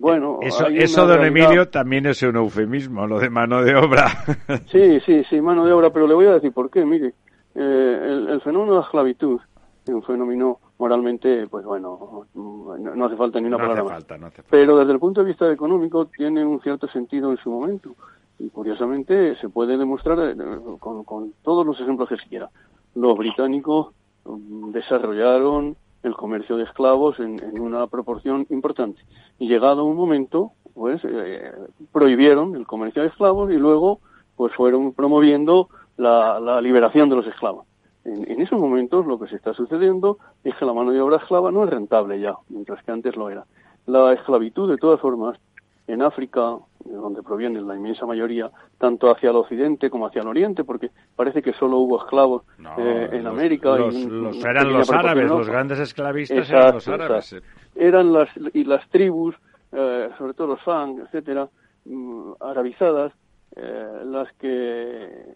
bueno... Eso, eso don Emilio, también es un eufemismo, lo de mano de obra. sí, sí, sí, mano de obra, pero le voy a decir por qué. Mire, eh, el, fenómeno de la esclavitud es un fenómeno moralmente, pues bueno, no, hace falta ni una palabra más. Pero desde el punto de vista económico tiene un cierto sentido en su momento y curiosamente se puede demostrar eh, con, todos los ejemplos que se quiera. Los británicos mm, desarrollaron el comercio de esclavos en, una proporción importante y llegado un momento pues eh, prohibieron el comercio de esclavos y luego pues fueron promoviendo la, liberación de los esclavos. En, en, esos momentos lo que se está sucediendo es que la mano de obra esclava no es rentable ya, mientras que antes lo era. La esclavitud, de todas formas, en África de donde proviene la inmensa mayoría, tanto hacia el occidente como hacia el oriente, porque parece que solo hubo esclavos eh, en América. y eran los árabes, los grandes esclavistas eran los árabes. Eran las, y las tribus, eh, sobre todo los Fang, etcétera, mm, arabizadas, eh, las que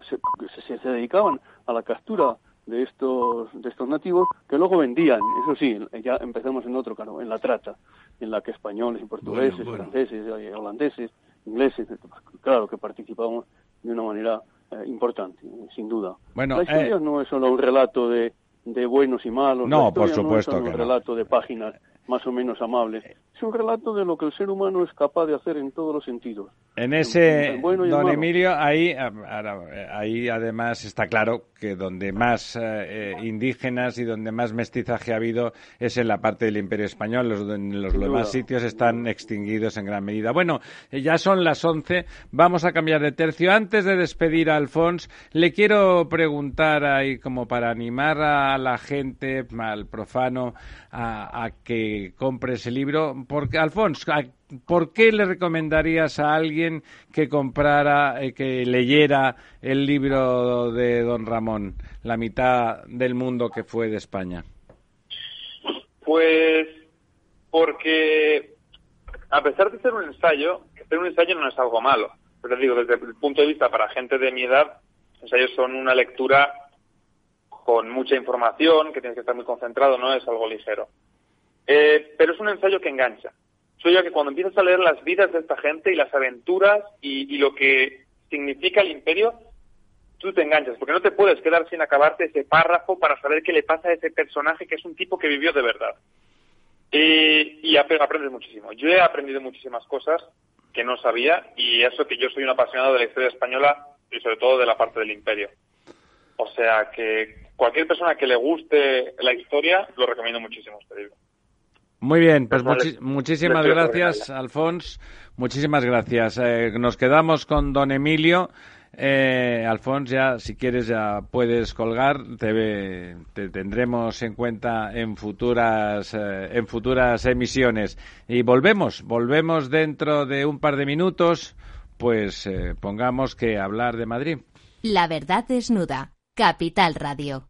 se, se, dedicaban a la captura de estos de estos nativos que luego vendían eso sí ya empezamos en otro claro en la trata en la que españoles y portugueses franceses eh, holandeses ingleses claro que participamos de una manera eh, importante sin duda. Bueno la historia eh, no es solo un relato de, de buenos y malos no por supuesto no es que un relato de páginas más o menos amables es un relato de lo que el ser humano es capaz de hacer en todos los sentidos. En ese, don Emilio, ahí, ahí además está claro que donde más eh, indígenas y donde más mestizaje ha habido es en la parte del Imperio Español. Los, los demás sitios están extinguidos en gran medida. Bueno, ya son las once. Vamos a cambiar de tercio. Antes de despedir a Alfons, le quiero preguntar ahí, como para animar a la gente, al profano, a, a que compre ese libro porque, Alfonso, ¿por qué le recomendarías a alguien que comprara, eh, que leyera el libro de Don Ramón, La mitad del mundo que fue de España? Pues porque, a pesar de ser un ensayo, ser un ensayo no es algo malo. Pero digo, desde el punto de vista para gente de mi edad, ensayos son una lectura con mucha información, que tienes que estar muy concentrado, no es algo ligero. Eh, pero es un ensayo que engancha. Soy yo que cuando empiezas a leer las vidas de esta gente y las aventuras y, lo que significa el imperio, tú te enganchas, porque no te puedes quedar sin acabarte ese párrafo para saber qué le pasa a ese personaje que es un tipo que vivió de verdad. y aprendes muchísimo. Yo he aprendido muchísimas cosas que no sabía y eso que yo soy un apasionado de la historia española y sobre todo de la parte del imperio. O sea que cualquier persona que le guste la historia lo recomiendo muchísimo este libro. Muy bien, pues muchísimas gracias, Alfons. Muchísimas gracias. Eh, nos quedamos con don Emilio. Eh, Alfons, ya si quieres ya puedes colgar. Te, tendremos en cuenta en futuras eh, en futuras emisiones. Y volvemos, volvemos dentro de un par de minutos. Pues eh, pongamos que hablar de Madrid. La verdad desnuda. Capital Radio.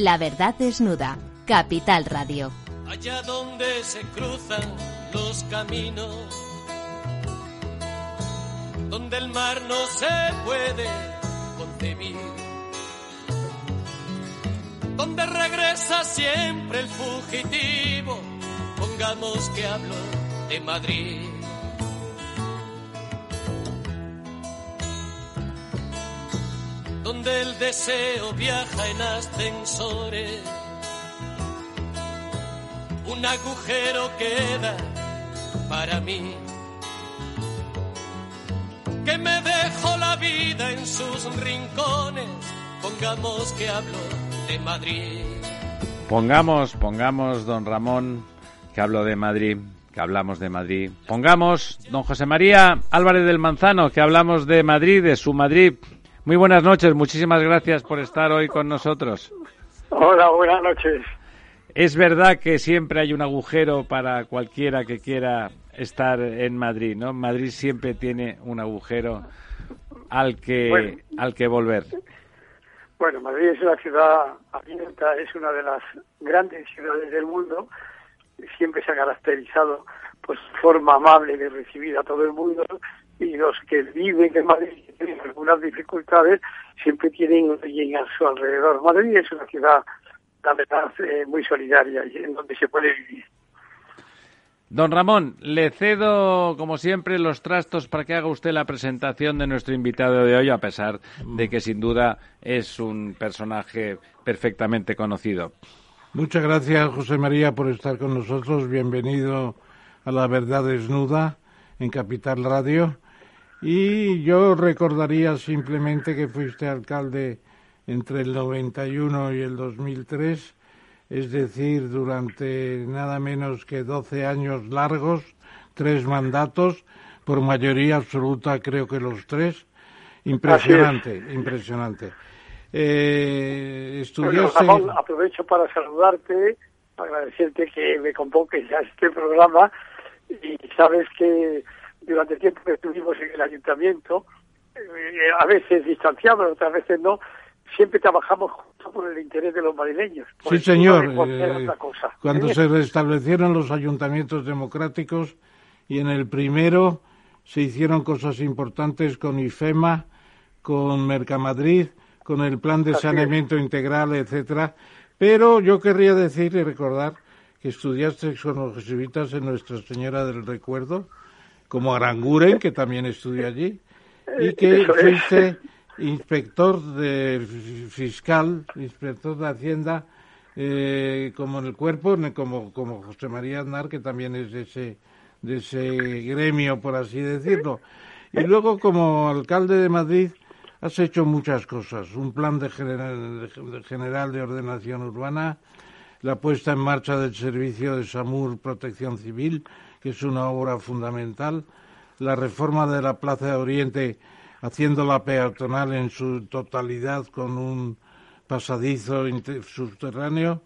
La verdad desnuda. Capital Radio. Allá donde se cruzan los caminos, donde el mar no se puede concebir, donde regresa siempre el fugitivo, pongamos que hablo de Madrid. Donde el deseo viaja en ascensores. Un agujero queda para mí, que me dejo la vida en sus rincones. Pongamos que hablo de Madrid. Pongamos, pongamos, don Ramón, que hablo de Madrid que hablamos de Madrid. Pongamos, don José María Álvarez del Manzano, que hablamos de Madrid, de su Madrid. Muy buenas noches, muchísimas gracias por estar hoy con nosotros. Hola, buenas noches. Es verdad que siempre hay un agujero para cualquiera que quiera estar en Madrid, ¿no? Madrid siempre tiene un agujero al que, al que volver. Bueno, Madrid es una ciudad abierta, es una de las grandes ciudades del mundo, siempre se ha caracterizado por su forma amable de recibir a todo el mundo y los que viven en Madrid y tienen algunas dificultades siempre tienen alguien a su alrededor. Madrid es una ciudad, la verdad, eh, muy solidaria y en donde se puede vivir. Don Ramón, le cedo, como siempre, los trastos para que haga usted la presentación de nuestro invitado de hoy, a pesar de que sin duda es un personaje perfectamente conocido. Muchas gracias, José María, por estar con nosotros. Bienvenido a La Verdad Desnuda en Capital Radio. Y yo recordaría simplemente que fuiste alcalde entre el 91 y el 2003 es decir, durante nada menos que 12 años largos, tres mandatos, por mayoría absoluta creo que los tres. Impresionante, impresionante. Eh, estudiaste... aprovecho para saludarte, agradecerte que me convoques a este programa y sabes que durante el tiempo que estuvimos en el ayuntamiento, eh, a veces distanciados, otras veces no, siempre trabajamos por el interés de los madrileños. Sí, señor. Eh, cuando se restablecieron los ayuntamientos democráticos y en el primero se hicieron cosas importantes con IFEMA, con Mercamadrid, con el plan de saneamiento integral, etcétera. Pero yo querría decir y recordar que estudiaste con los jesuitas en Nuestra Señora del Recuerdo, como Aranguren, que también estudió allí, y que fuiste inspector de fiscal, inspector de Hacienda, eh, como en el cuerpo, como, como José María Aznar, que también es de ese, de ese gremio, por así decirlo. Y luego, como alcalde de Madrid, has hecho muchas cosas. Un plan de general, de general de ordenación urbana, la puesta en marcha del servicio de SAMUR Protección Civil, que es una obra fundamental, la reforma de la Plaza de Oriente haciéndola peatonal en su totalidad con un pasadizo subterráneo,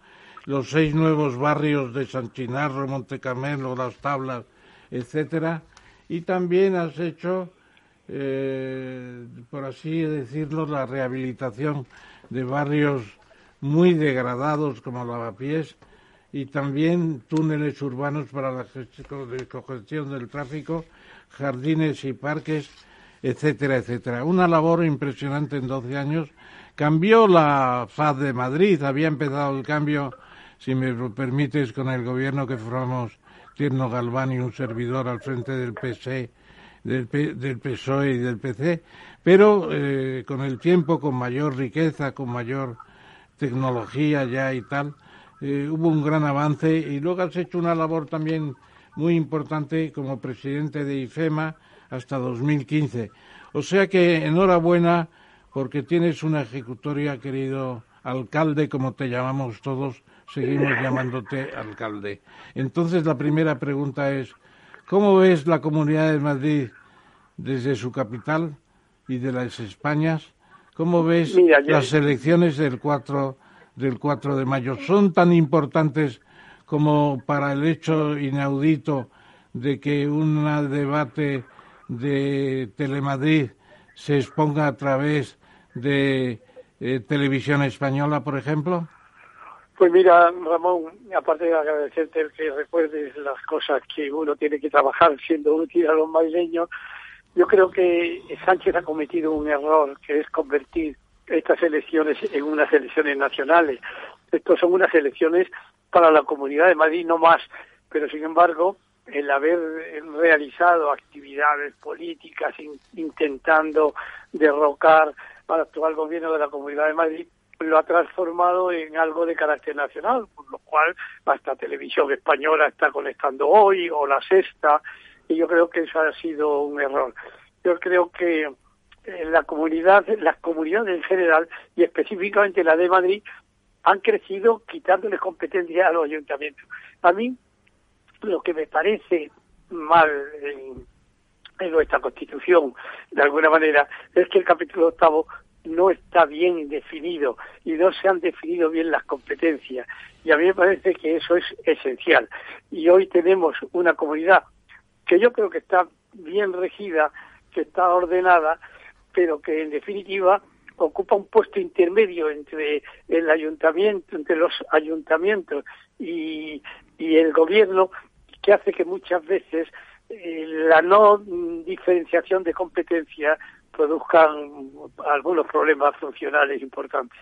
los seis nuevos barrios de San Chinarro, Montecamelo, Las Tablas, etcétera, y también has hecho, eh, por así decirlo, la rehabilitación de barrios muy degradados como Lavapiés y también túneles urbanos para la congestión del tráfico, jardines y parques etcétera, etcétera. Una labor impresionante en 12 años. Cambió la faz de Madrid, había empezado el cambio, si me permites, con el gobierno que formamos Tierno Galván y un servidor al frente del PC, del, del PSOE y del PC, pero eh, con el tiempo, con mayor riqueza, con mayor tecnología ya y tal, eh, hubo un gran avance y luego has hecho una labor también muy importante como presidente de IFEMA, hasta 2015. O sea que enhorabuena porque tienes una ejecutoria, querido alcalde, como te llamamos todos, seguimos llamándote alcalde. Entonces la primera pregunta es, ¿cómo ves la Comunidad de Madrid desde su capital y de las Españas? ¿Cómo ves las elecciones del 4, del 4 de mayo? ¿Son tan importantes como para el hecho inaudito de que un debate de Telemadrid se exponga a través de eh, televisión española, por ejemplo? Pues mira, Ramón, aparte de agradecerte que recuerdes las cosas que uno tiene que trabajar siendo útil a los madrileños, yo creo que Sánchez ha cometido un error, que es convertir estas elecciones en unas elecciones nacionales. Estos son unas elecciones para la Comunidad de Madrid, no más. Pero, sin embargo, el haber realizado actividades políticas intentando derrocar al actual gobierno de la Comunidad de Madrid lo ha transformado en algo de carácter nacional, por lo cual hasta Televisión Española está conectando hoy o la Sexta, y yo creo que eso ha sido un error. Yo creo que la comunidad, las comunidades en general y específicamente la de Madrid han crecido quitándoles competencia a los ayuntamientos. A mí lo que me parece mal en nuestra Constitución, de alguna manera, es que el capítulo octavo no está bien definido y no se han definido bien las competencias. Y a mí me parece que eso es esencial. Y hoy tenemos una comunidad que yo creo que está bien regida, que está ordenada, pero que en definitiva ocupa un puesto intermedio entre el ayuntamiento, entre los ayuntamientos y, y el gobierno, que hace que muchas veces eh, la no diferenciación de competencia produzcan algunos problemas funcionales importantes.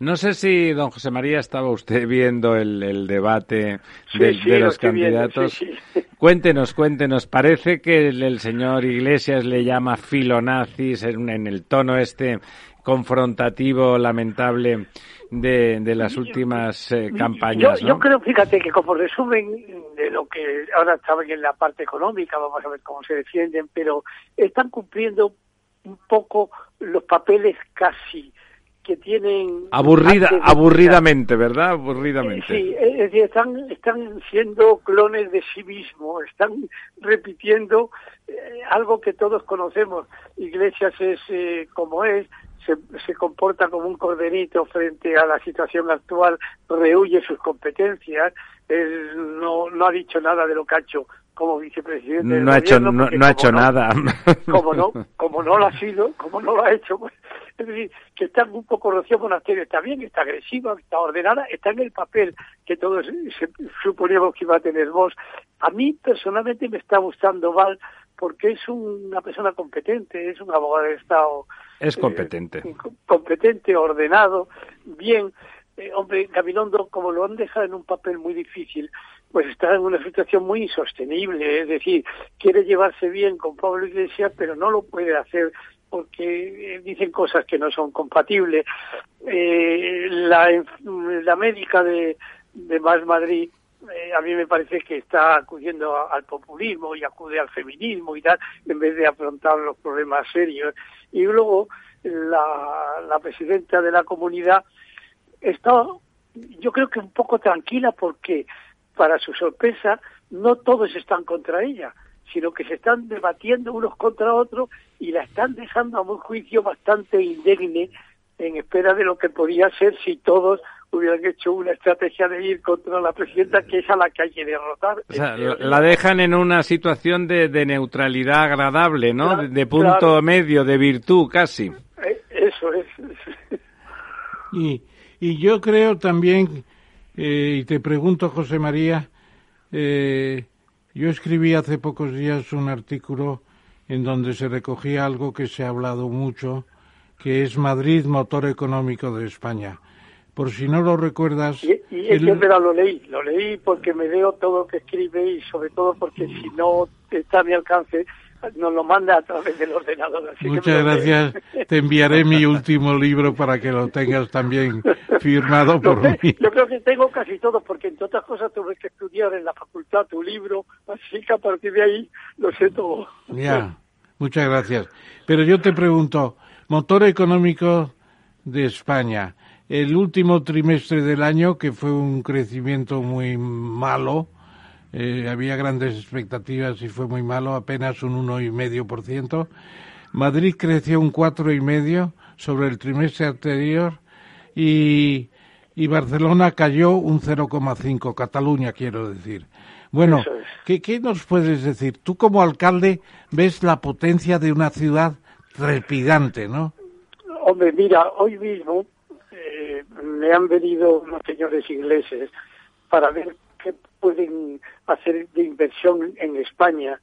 No sé si, don José María, estaba usted viendo el, debate de, los candidatos. cuéntenos, cuéntenos. Parece que el, señor Iglesias le llama filonazis en, en el tono este confrontativo, lamentable de, de las últimas eh, campañas. Yo, creo, fíjate, que como resumen de lo que ahora saben en la parte económica, vamos a ver cómo se defienden, pero están cumpliendo un poco los papeles casi que tienen aburrida aburridamente verdad aburridamente. Sí es decir están están siendo clones de sí mismos están repitiendo eh, algo que todos conocemos. Iglesias es eh, como es se, se, comporta como un corderito frente a la situación actual, rehuye sus competencias, él no, no ha dicho nada de lo que ha hecho como vicepresidente no ha hecho no, ha hecho nada. como no como no lo ha sido como no lo ha hecho pues, es decir que está un poco Rocío Monasterio está bien está agresiva está ordenada está en el papel que todos suponíamos que iba a tener voz. A mí personalmente me está gustando Val porque es una persona competente es un abogado de estado es competente. eh, competente ordenado bien. Eh, hombre, Gabilondo, como lo han dejado en un papel muy difícil, pues está en una situación muy insostenible, es decir, quiere llevarse bien con Pablo Iglesias, pero no lo puede hacer porque eh, dicen cosas que no son compatibles. Eh, la, la médica de, de Más Madrid a mí me parece que está acudiendo al populismo y acude al feminismo y tal, en vez de afrontar los problemas serios. Y luego la, la presidenta de la comunidad está, yo creo que un poco tranquila porque, para su sorpresa, no todos están contra ella, sino que se están debatiendo unos contra otros y la están dejando a un juicio bastante indigne en espera de lo que podría ser si todos hubieran hecho una estrategia de ir contra la presidenta, que es a la que hay que derrotar. O sea, la dejan en una situación de, neutralidad agradable, ¿no? de, punto medio, de virtud casi. Eh, eso es. y, y yo creo también, eh, y te pregunto, José María, eh, yo escribí hace pocos días un artículo en donde se recogía algo que se ha hablado mucho, que es Madrid, motor económico de España. Por si no lo recuerdas... Y, es que verdad, lo leí, lo leí porque me leo todo lo que escribe y sobre todo porque si no está a mi alcance, nos lo manda a través del ordenador. Muchas gracias. Te enviaré mi último libro para que lo tengas también firmado por mí. Yo creo que tengo casi todo, porque entre otras cosas tuve que estudiar en la facultad tu libro, así que a partir de ahí lo sé todo. Ya, muchas gracias. Pero yo te pregunto, motor económico de España, el último trimestre del año, que fue un crecimiento muy malo, eh, había grandes expectativas y fue muy malo, apenas un 1,5%. Madrid creció un 4,5% sobre el trimestre anterior y, y Barcelona cayó un 0,5%, Cataluña quiero decir. Bueno, ¿qué, ¿qué nos puedes decir? Tú como alcalde ves la potencia de una ciudad trepidante, ¿no? Hombre, mira, hoy mismo eh, me han venido unos señores ingleses para ver qué pueden hacer de inversión en España,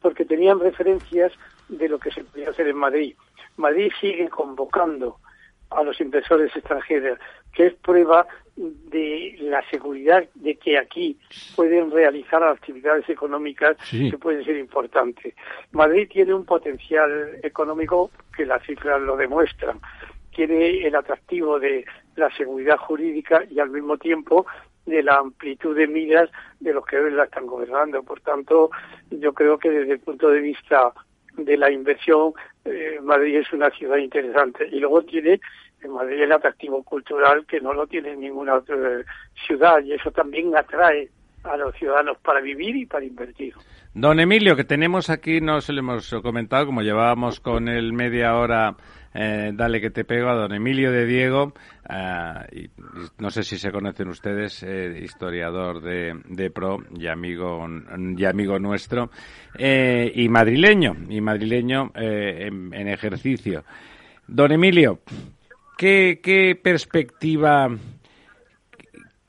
porque tenían referencias de lo que se podía hacer en Madrid. Madrid sigue convocando a los inversores extranjeros, que es prueba de la seguridad de que aquí pueden realizar actividades económicas que pueden ser importantes. Madrid tiene un potencial económico que las cifras lo demuestran. Tiene el atractivo de la seguridad jurídica y al mismo tiempo de la amplitud de miras de los que hoy la están gobernando. Por tanto, yo creo que desde el punto de vista de la inversión, eh, Madrid es una ciudad interesante. Y luego tiene en Madrid el atractivo cultural que no lo tiene ninguna otra ciudad y eso también atrae a los ciudadanos para vivir y para invertir. Don Emilio, que tenemos aquí, no se lo hemos comentado, como llevábamos con el media hora, eh, dale que te pego a don Emilio de Diego, eh, no sé si se conocen ustedes, eh, historiador de, de, PRO y amigo, y amigo nuestro, y madrileño, y madrileño en, en, ejercicio. Don Emilio, ¿qué, qué perspectiva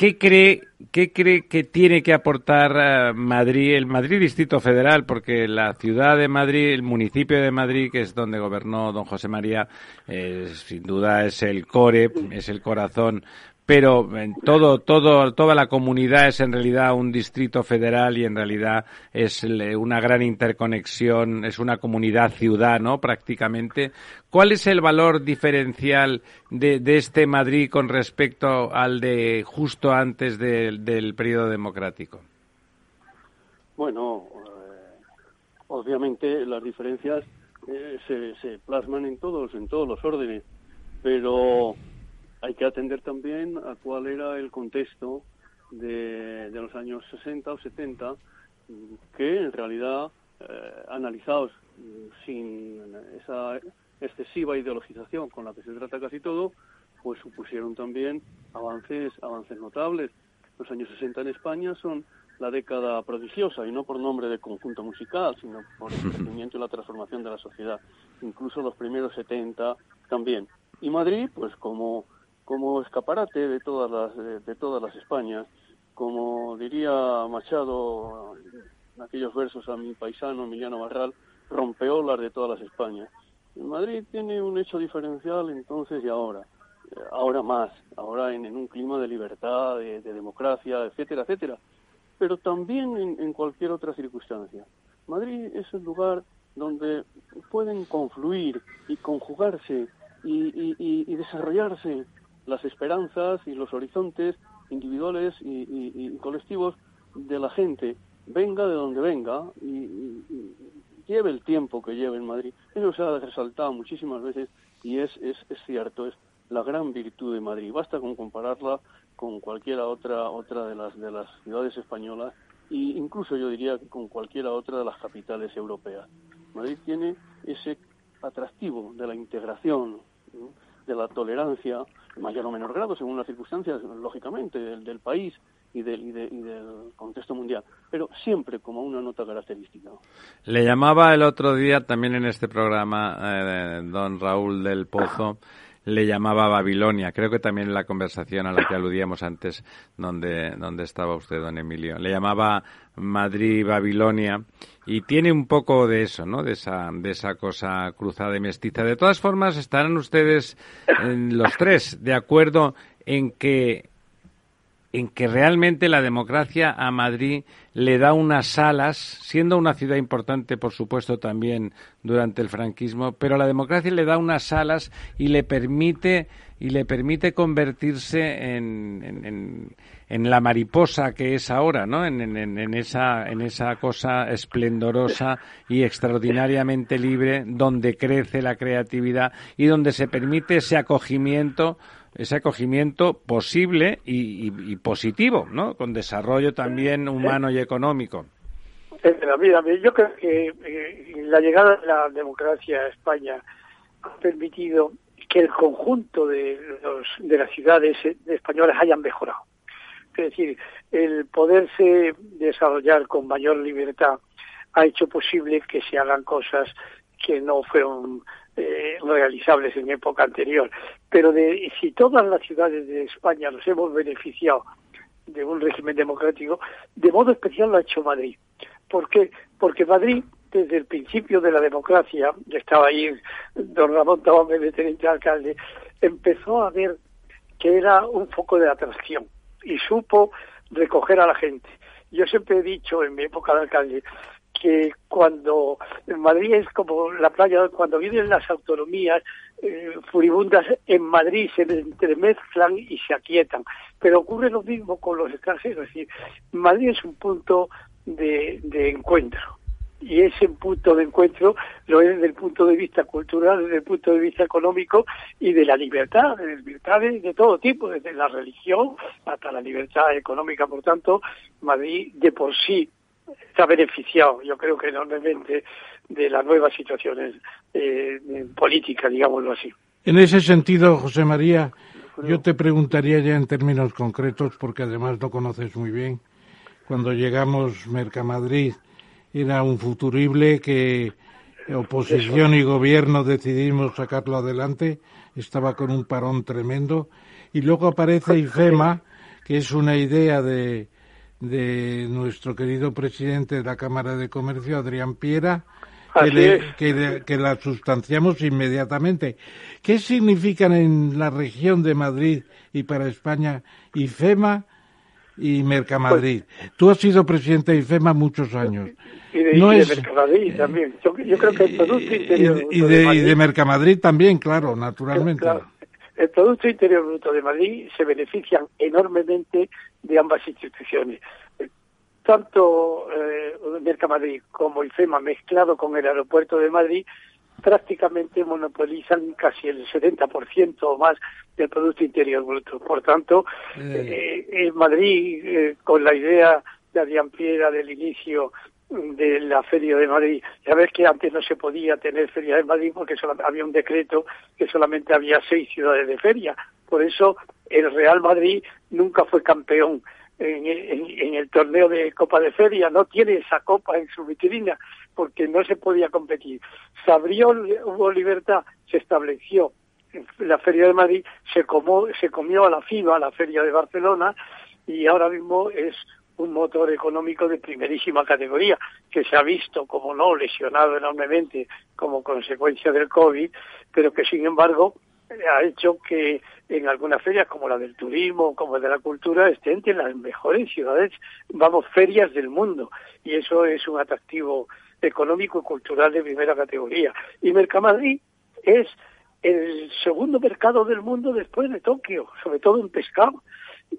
¿Qué cree, ¿Qué cree que tiene que aportar eh, Madrid, el Madrid Distrito Federal? Porque la ciudad de Madrid, el municipio de Madrid, que es donde gobernó don José María, eh, sin duda es el core, es el corazón pero en todo, todo, toda la comunidad es en realidad un distrito federal y en realidad es una gran interconexión, es una comunidad ciudad, ¿no? Prácticamente. ¿Cuál es el valor diferencial de, este Madrid con respecto al de justo antes del periodo democrático? Bueno, eh, obviamente las diferencias eh, se plasman en todos, en todos los órdenes, pero hay que atender también a cuál era el contexto de, los años 60 o 70, que en realidad, eh, analizados sin esa excesiva ideologización con la que se trata casi todo, pues supusieron también avances, avances notables. Los años 60 en España son la década prodigiosa, y no por nombre de conjunto musical, sino por el crecimiento y la transformación de la sociedad. Incluso los primeros 70 también. Y Madrid, pues como como escaparate de todas las de, todas las Españas, como diría Machado en aquellos versos a mi paisano Emiliano Barral, rompeolas de todas las Españas. Madrid tiene un hecho diferencial entonces y ahora, ahora más, ahora en, un clima de libertad, de, democracia, etcétera, etcétera, pero también en, cualquier otra circunstancia. Madrid es el lugar donde pueden confluir y conjugarse y desarrollarse las esperanzas y los horizontes individuales y, colectivos de la gente, venga de donde venga y, lleve el tiempo que lleve en Madrid. Eso se ha resaltado muchísimas veces y es, es, es cierto, es la gran virtud de Madrid. Basta con compararla con cualquiera otra otra de las de las ciudades españolas e incluso yo diría que con cualquiera otra de las capitales europeas. Madrid tiene ese atractivo de la integración, de la tolerancia, mayor o menor grado, según las circunstancias, lógicamente, del, país y del, y, del contexto mundial, pero siempre como una nota característica. Le llamaba el otro día también en este programa eh, don Raúl del Pozo le llamaba Babilonia. Creo que también en la conversación a la que aludíamos antes, donde, donde estaba usted, don Emilio. Le llamaba Madrid Babilonia y tiene un poco de eso, ¿no? De esa, de esa cosa cruzada y mestiza. De todas formas, estarán ustedes en los tres de acuerdo en que en que realmente la democracia a Madrid le da unas alas, siendo una ciudad importante, por supuesto, también durante el franquismo, pero la democracia le da unas alas y le permite y le permite convertirse en, en, la mariposa que es ahora, ¿no? En, en, esa, en esa cosa esplendorosa y extraordinariamente libre, donde crece la creatividad y donde se permite ese acogimiento ese acogimiento posible y, positivo, ¿no? Con desarrollo también humano y económico. Mira, yo creo que eh, la llegada de la democracia a España ha permitido que el conjunto de, los, de las ciudades españolas hayan mejorado. Es decir, el poderse desarrollar con mayor libertad ha hecho posible que se hagan cosas que no fueron eh, realizables en época anterior. Pero de, si todas las ciudades de España nos hemos beneficiado de un régimen democrático, de modo especial lo ha hecho Madrid. ¿Por qué? Porque Madrid, desde el principio de la democracia, ya estaba ahí don Ramón Tabame de teniente alcalde, empezó a ver que era un foco de atracción y supo recoger a la gente. Yo siempre he dicho en mi época de alcalde que cuando en Madrid es como la playa, cuando vienen las autonomías eh, furibundas, en Madrid se entremezclan y se aquietan. Pero ocurre lo mismo con los extranjeros. Es decir, Madrid es un punto de, encuentro. Y ese punto de encuentro lo es desde el punto de vista cultural, desde el punto de vista económico y de la libertad, de libertad de todo tipo, desde la religión hasta la libertad económica. Por tanto, Madrid de por sí se ha beneficiado, yo creo que enormemente, de las nuevas situaciones eh, políticas, digámoslo así. En ese sentido, José María, yo te preguntaría ya en términos concretos, porque además lo conoces muy bien. Cuando llegamos Mercamadrid era un futurible que oposición y gobierno decidimos sacarlo adelante, estaba con un parón tremendo. Y luego aparece IFEMA, que es una idea de, de nuestro querido presidente de la Cámara de Comercio, Adrián Piera, que, que, la sustanciamos inmediatamente. ¿Qué significan en la región de Madrid y para España IFEMA y Mercamadrid? Pues Tú has sido presidente de IFEMA muchos años. Y de, Mercamadrid también. Yo, creo que el Producto Interior y de, y de, Mercamadrid también, claro, naturalmente. El Producto Interior Bruto de Madrid se benefician enormemente de ambas instituciones tanto eh, Mercamadrid como IFEMA mezclado con el aeropuerto de Madrid prácticamente monopolizan casi el 70% o más del Producto Interior Bruto. Por tanto, eh. Eh, en Madrid, eh, con la idea de Adrián Piera del inicio de la Feria de Madrid. Ya ves que antes no se podía tener Feria de Madrid porque había un decreto que solamente había seis ciudades de feria. Por eso el Real Madrid nunca fue campeón en, el torneo de Copa de Feria, no tiene esa copa en su vitrina porque no se podía competir. Se abrió, hubo libertad, se estableció la Feria de Madrid, se, se comió a la FIBA, la Feria de Barcelona, y ahora mismo es un motor económico de primerísima categoría, que se ha visto, como no, lesionado enormemente como consecuencia del COVID, pero que sin embargo ha hecho que en algunas ferias como la del turismo, como la de la cultura, estén entre las mejores ciudades, vamos, ferias del mundo. Y eso es un atractivo económico y cultural de primera categoría. Y Mercamadrid es el segundo mercado del mundo después de Tokio, sobre todo en pescado.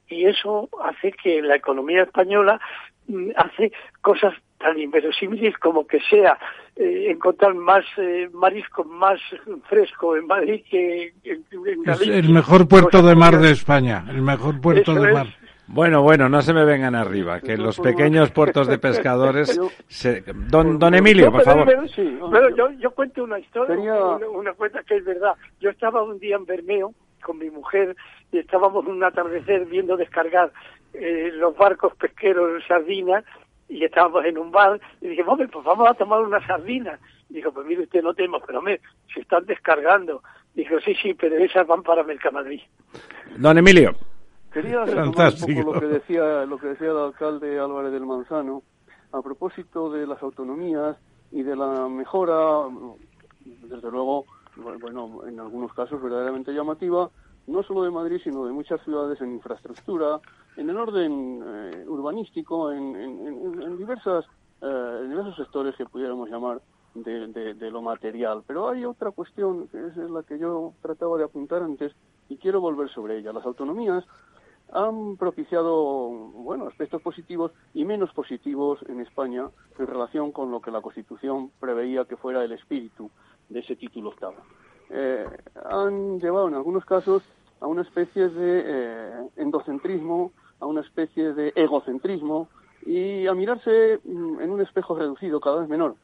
Y eso hace que la economía española mm, hace cosas tan inverosímiles como que sea eh, encontrar más eh, marisco más fresco en Madrid que en, Galicia. Es el mejor puerto de mar de España, el mejor puerto de mar. Bueno, bueno, no se me vengan arriba, que los pequeños puertos de pescadores... Don, don Emilio, por favor. yo, yo cuento una historia, una, cuenta que es verdad. Yo estaba un día en Bermeo con mi mujer y estábamos en un atardecer viendo descargar eh, los barcos pesqueros en sardinas y estábamos en un bar y dije, pues vamos a tomar una sardina. Dijo, pues mire usted, no tenemos, pero me, se están descargando. Dijo, sí, sí, pero esas van para Mercamadrid. Don Emilio. Quería retomar un poco lo que decía, lo que decía el alcalde Álvarez del Manzano a propósito de las autonomías y de la mejora, desde luego, bueno, en algunos casos verdaderamente llamativa, no solo de Madrid, sino de muchas ciudades en infraestructura, en el orden eh, urbanístico, en, diversas, eh, en diversos sectores que pudiéramos llamar de, de, lo material. Pero hay otra cuestión, que es la que yo trataba de apuntar antes, y quiero volver sobre ella. Las autonomías han propiciado bueno aspectos positivos y menos positivos en España en relación con lo que la Constitución preveía que fuera el espíritu de ese título octavo. Eh, han llevado en algunos casos a una especie de eh, endocentrismo, a una especie de egocentrismo y a mirarse mm, en un espejo reducido cada vez menor.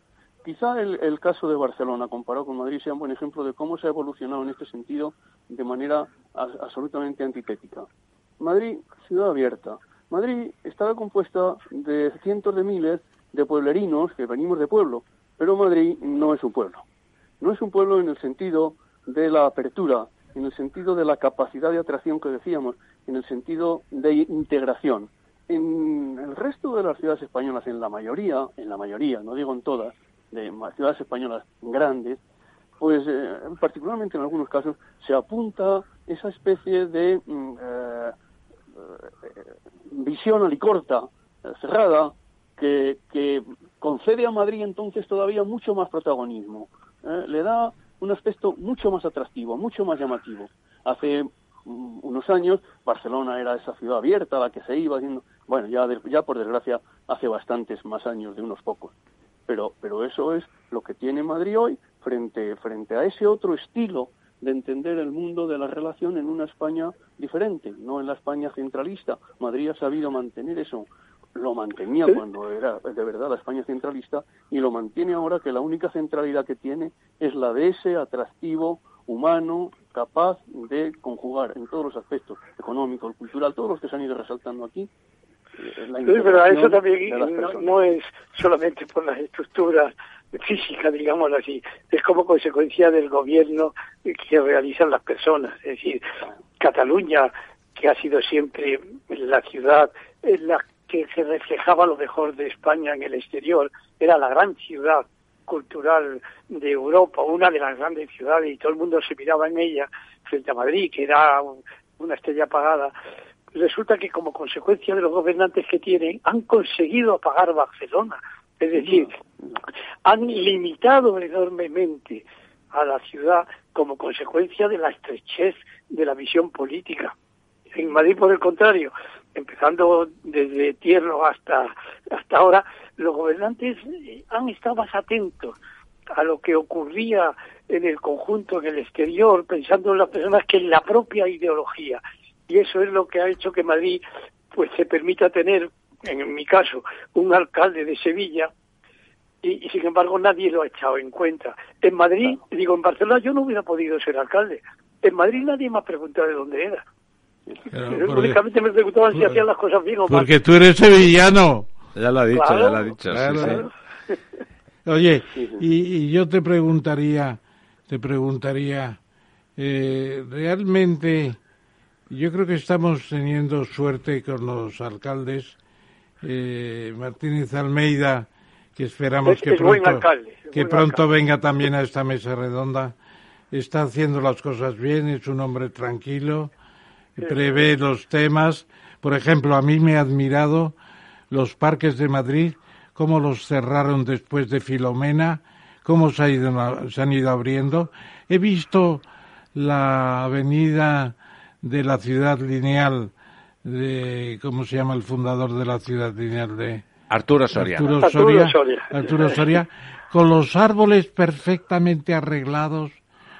Quizá el, caso de Barcelona comparado con Madrid sea un buen ejemplo de cómo se ha evolucionado en este sentido de manera absolutamente antitética. Madrid, ciudad abierta. Madrid estaba compuesta de cientos de miles de pueblerinos que venimos de pueblo, pero Madrid no es un pueblo. No es un pueblo en el sentido de la apertura, en el sentido de la capacidad de atracción que decíamos, en el sentido de integración. En el resto de las ciudades españolas, en la mayoría, en la mayoría, no digo en todas, de ciudades españolas grandes, pues eh, particularmente en algunos casos se apunta esa especie de mm, eh, eh, visión alicorta, cerrada, que, que concede a Madrid entonces todavía mucho más protagonismo. Le da un aspecto mucho más atractivo, mucho más llamativo. Hace mm, unos años Barcelona era esa ciudad abierta la que se iba haciendo, bueno, ya, ya por desgracia hace bastantes más años de unos pocos. Pero, pero eso es lo que tiene Madrid hoy frente, frente a ese otro estilo de entender el mundo de la relación en una España diferente, no en la España centralista. Madrid ha sabido mantener eso lo mantenía cuando era de verdad la España centralista y lo mantiene ahora que la única centralidad que tiene es la de ese atractivo humano capaz de conjugar en todos los aspectos, económico, cultural, todos los que se han ido resaltando aquí. Eh, sí, pero eso también no, es solamente por las estructuras físicas, digamos así, es como consecuencia del gobierno que realizan las personas. Es decir, Cataluña, que ha sido siempre la ciudad en la que se reflejaba lo mejor de España en el exterior, era la gran ciudad cultural de Europa, una de las grandes ciudades, y todo el mundo se miraba en ella frente a Madrid, que era una estrella apagada. Resulta que como consecuencia de los gobernantes que tienen, han conseguido apagar Barcelona. Es decir, han limitado enormemente a la ciudad como consecuencia de la estrechez de la visión política. En Madrid, por el contrario, empezando desde Tierno hasta, hasta ahora, los gobernantes han estado más atentos a lo que ocurría en el conjunto, en el exterior, pensando en las personas que en la propia ideología. Y eso es lo que ha hecho que Madrid pues se permita tener, en mi caso, un alcalde de Sevilla y, sin embargo nadie lo ha echado en cuenta. En Madrid, digo, en Barcelona yo no hubiera podido ser alcalde. En Madrid nadie me ha preguntado de dónde era. Únicamente me preguntaban si hacían las cosas bien o mal. Porque tú eres sevillano. Ya lo ha dicho, ya lo ha dicho. Oye, y, yo te preguntaría, te preguntaría, eh, realmente, yo creo que estamos teniendo suerte con los alcaldes. Eh, Martínez Almeida, que esperamos que pronto, que pronto venga también a esta mesa redonda, está haciendo las cosas bien, es un hombre tranquilo, prevé los temas. Por ejemplo, a mí me ha admirado los parques de Madrid, cómo los cerraron después de Filomena, cómo se, han ido abriendo. He visto la avenida de la ciudad lineal de, ¿cómo se llama el fundador de la ciudad lineal de? Arturo Soria. Arturo Soria. Arturo Soria con los árboles perfectamente arreglados,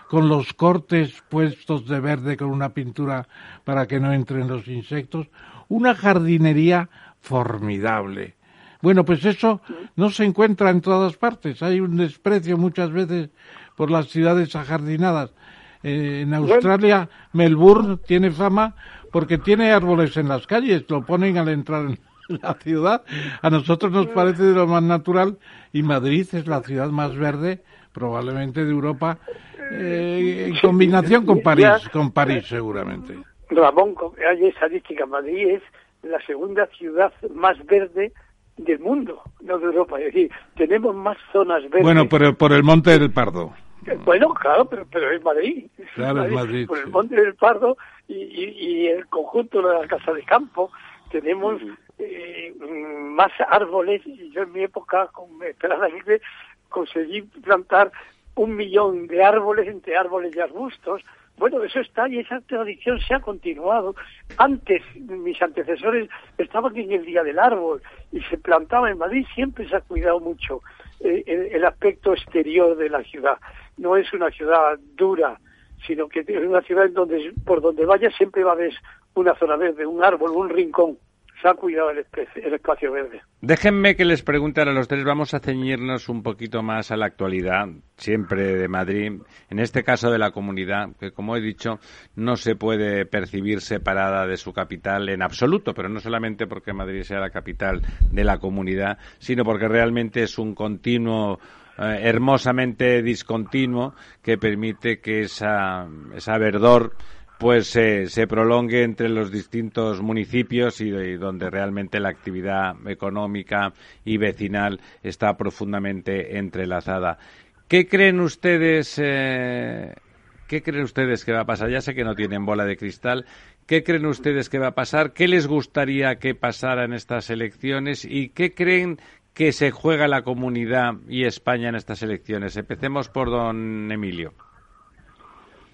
con los cortes puestos de verde con una pintura para que no entren los insectos, una jardinería formidable. Bueno, pues eso no se encuentra en todas partes. Hay un desprecio muchas veces por las ciudades ajardinadas. Eh, en Australia, Melbourne tiene fama porque tiene árboles en las calles, lo ponen al entrar en la ciudad. A nosotros nos parece de lo más natural y Madrid es la ciudad más verde probablemente de Europa eh, en combinación con París, con París seguramente. Ramón, hay estadística, Madrid es la segunda ciudad más verde del mundo, no de Europa. Es decir, tenemos más zonas verdes. Bueno, pero por el Monte del Pardo. Eh, bueno, claro, pero, pero es Madrid. Claro, es Madrid. Por el Monte del Pardo y, y, el conjunto de la Casa de Campo tenemos eh, más árboles. Y yo en mi época, con Esperanza Libre, conseguí plantar un millón de árboles entre árboles y arbustos bueno, eso está y esa tradición se ha continuado. Antes, mis antecesores estaban en el Día del Árbol y se plantaba en Madrid, siempre se ha cuidado mucho eh, el, aspecto exterior de la ciudad. No es una ciudad dura, sino que es una ciudad en donde por donde vaya siempre va a haber una zona verde, un árbol, un rincón se ha cuidado el, espacio verde. Déjenme que les pregunte a los tres, vamos a ceñirnos un poquito más a la actualidad, siempre de Madrid, en este caso de la comunidad, que como he dicho, no se puede percibir separada de su capital en absoluto, pero no solamente porque Madrid sea la capital de la comunidad, sino porque realmente es un continuo eh, hermosamente discontinuo que permite que esa, esa verdor pues se prolongue entre los distintos municipios y, donde realmente la actividad económica y vecinal está profundamente entrelazada. ¿Qué creen ustedes? Eh, ¿Qué creen ustedes que va a pasar? Ya sé que no tienen bola de cristal. ¿Qué creen ustedes que va a pasar? ¿Qué les gustaría que pasara en estas elecciones? ¿Y qué creen que se juega la comunidad y España en estas elecciones? Empecemos por don Emilio.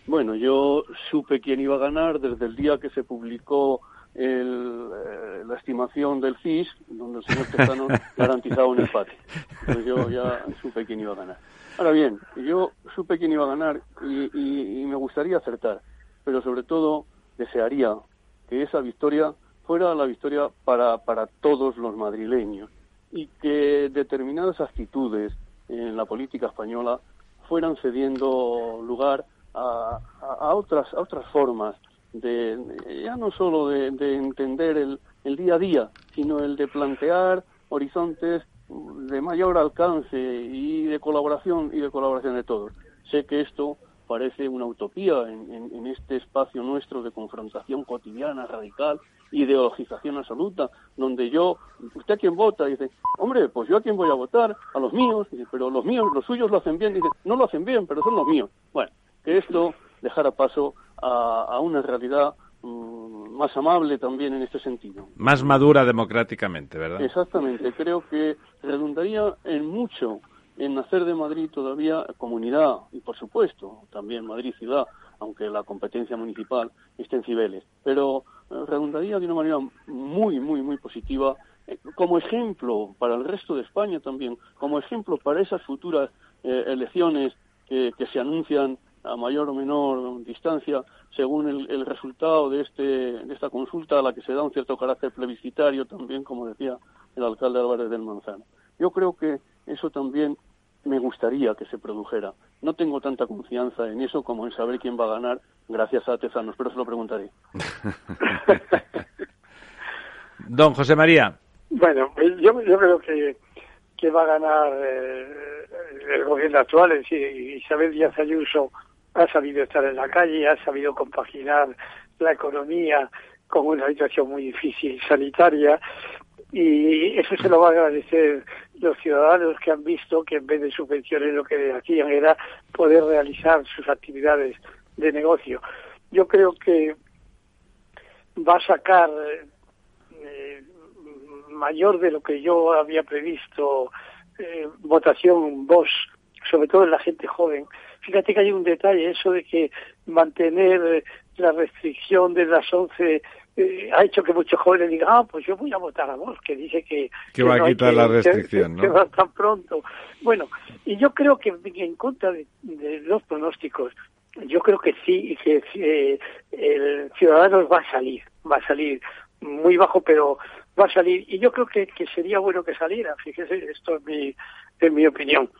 Bueno, yo supe quién iba a ganar desde el día que se publicó el, eh, la estimación del CIS, donde el señor Tejano garantizaba un empate. Entonces yo ya supe quién iba a ganar. Ahora bien, yo supe quién iba a ganar y, y me gustaría acertar, pero sobre todo desearía que esa victoria fuera la victoria para, para todos los madrileños y que determinadas actitudes en la política española fueran cediendo lugar a, a, otras a otras formas de, ya no solo de, de entender el, el, día a día sino el de plantear horizontes de mayor alcance y de colaboración y de colaboración de todos sé que esto parece una utopía en, en, en este espacio nuestro de confrontación cotidiana radical ideologización absoluta, donde yo, ¿usted a quién vota? dice, hombre, pues yo a quién voy a votar, a los míos, dice, pero los míos, los suyos lo hacen bien, dice, no lo hacen bien, pero son los míos. Bueno, que esto dejara paso a, a una realidad mmm, más amable también en este sentido. Más madura democráticamente, ¿verdad? Exactamente, creo que redundaría en mucho en hacer de Madrid todavía comunidad y, por supuesto, también Madrid ciudad, aunque la competencia municipal esté en Cibeles. Pero redundaría de una manera muy, muy, muy positiva eh, como ejemplo para el resto de España también, como ejemplo para esas futuras eh, elecciones que, que, se anuncian a mayor o menor distancia según el, el, resultado de, este, de esta consulta a la que se da un cierto carácter plebiscitario también, como decía el alcalde Álvarez del Manzano. Yo creo que eso también me gustaría que se produjera. No tengo tanta confianza en eso como en saber quién va a ganar gracias a Tezanos, pero se lo preguntaré. Don José María. Bueno, yo, yo creo que, que va a ganar eh, el gobierno actual. Es decir, Isabel Díaz Ayuso ha sabido estar en la calle, ha sabido compaginar la economía con una situación muy difícil sanitaria y eso se lo va a agradecer los ciudadanos que han visto que en vez de subvenciones lo que hacían era poder realizar sus actividades de negocio. Yo creo que va a sacar eh, mayor de lo que yo había previsto eh, votación voz, sobre todo en la gente joven. Fíjate que hay un detalle, eso de que mantener la restricción de las 11 eh, ha hecho que muchos jóvenes digan, ah, pues yo voy a votar a vos, que dice que... Que, va no a quitar que, la restricción, que, ¿no? Que va tan pronto. Bueno, y yo creo que en contra de, de los pronósticos, yo creo que sí, que eh, el Ciudadanos va a salir, va a salir muy bajo, pero va a salir. Y yo creo que, que sería bueno que saliera, fíjese, esto es mi, es mi opinión.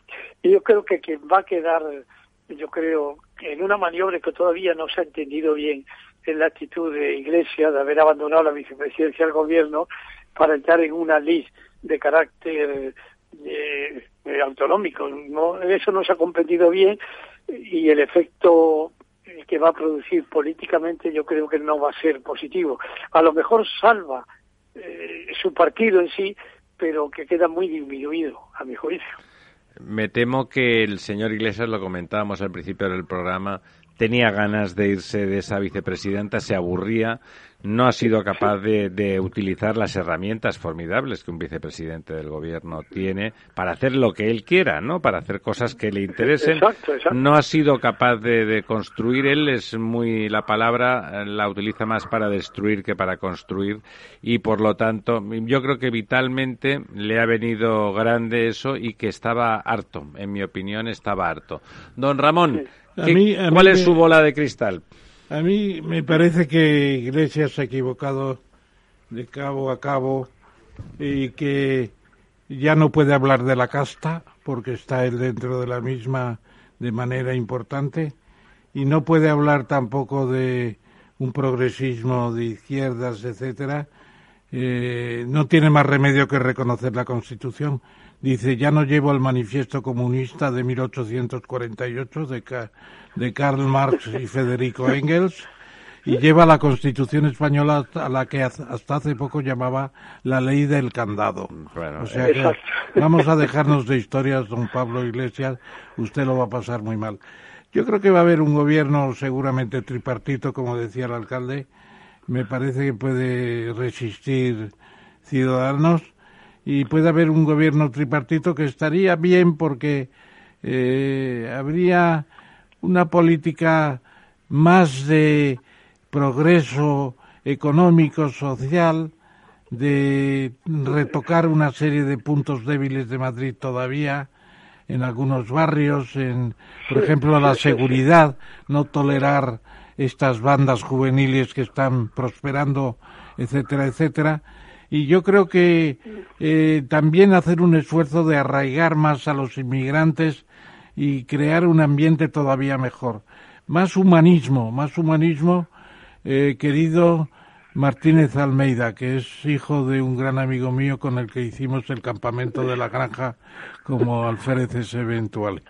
Y yo creo que quien va a quedar, yo creo, en una maniobra que todavía no se ha entendido bien, en la actitud de Iglesia de haber abandonado la vicepresidencia del gobierno para entrar en una ley de carácter eh, eh, autonómico. No, eso no se ha comprendido bien y el efecto que va a producir políticamente yo creo que no va a ser positivo. A lo mejor salva eh, su partido en sí, pero que queda muy disminuido, a mi juicio. Me temo que el señor Iglesias, lo comentábamos al principio del programa, tenía ganas de irse de esa vicepresidenta, se aburría, no ha sido capaz de, de, utilizar las herramientas formidables que un vicepresidente del gobierno tiene para hacer lo que él quiera, ¿no? Para hacer cosas que le interesen. Exacto, exacto. No ha sido capaz de, de, construir. Él es muy, la palabra la utiliza más para destruir que para construir y por lo tanto yo creo que vitalmente le ha venido grande eso y que estaba harto, en mi opinión estaba harto. Don Ramón. Sí. A mí, a ¿Cuál mí es su bola de cristal? A mí me parece que Iglesias se ha equivocado de cabo a cabo y que ya no puede hablar de la casta porque está él dentro de la misma de manera importante y no puede hablar tampoco de un progresismo de izquierdas, etcétera. Eh, no tiene más remedio que reconocer la Constitución Dice, ya no llevo el manifiesto comunista de 1848 de, de Karl Marx y Federico Engels y lleva la Constitución española a la que hasta hace poco llamaba la ley del candado. Bueno, o sea que vamos a dejarnos de historias, don Pablo Iglesias, usted lo va a pasar muy mal. Yo creo que va a haber un gobierno seguramente tripartito, como decía el alcalde. Me parece que puede resistir Ciudadanos y puede haber un gobierno tripartito que estaría bien porque eh, habría una política más de progreso económico, social, de retocar una serie de puntos débiles de Madrid todavía en algunos barrios, en, por ejemplo, la seguridad, no tolerar estas bandas juveniles que están prosperando etcétera, etcétera. Y yo creo que eh, también hacer un esfuerzo de arraigar más a los inmigrantes y crear un ambiente todavía mejor. Más humanismo, más humanismo, eh, querido Martínez Almeida, que es hijo de un gran amigo mío con el que hicimos el campamento de la granja como alféreces eventuales.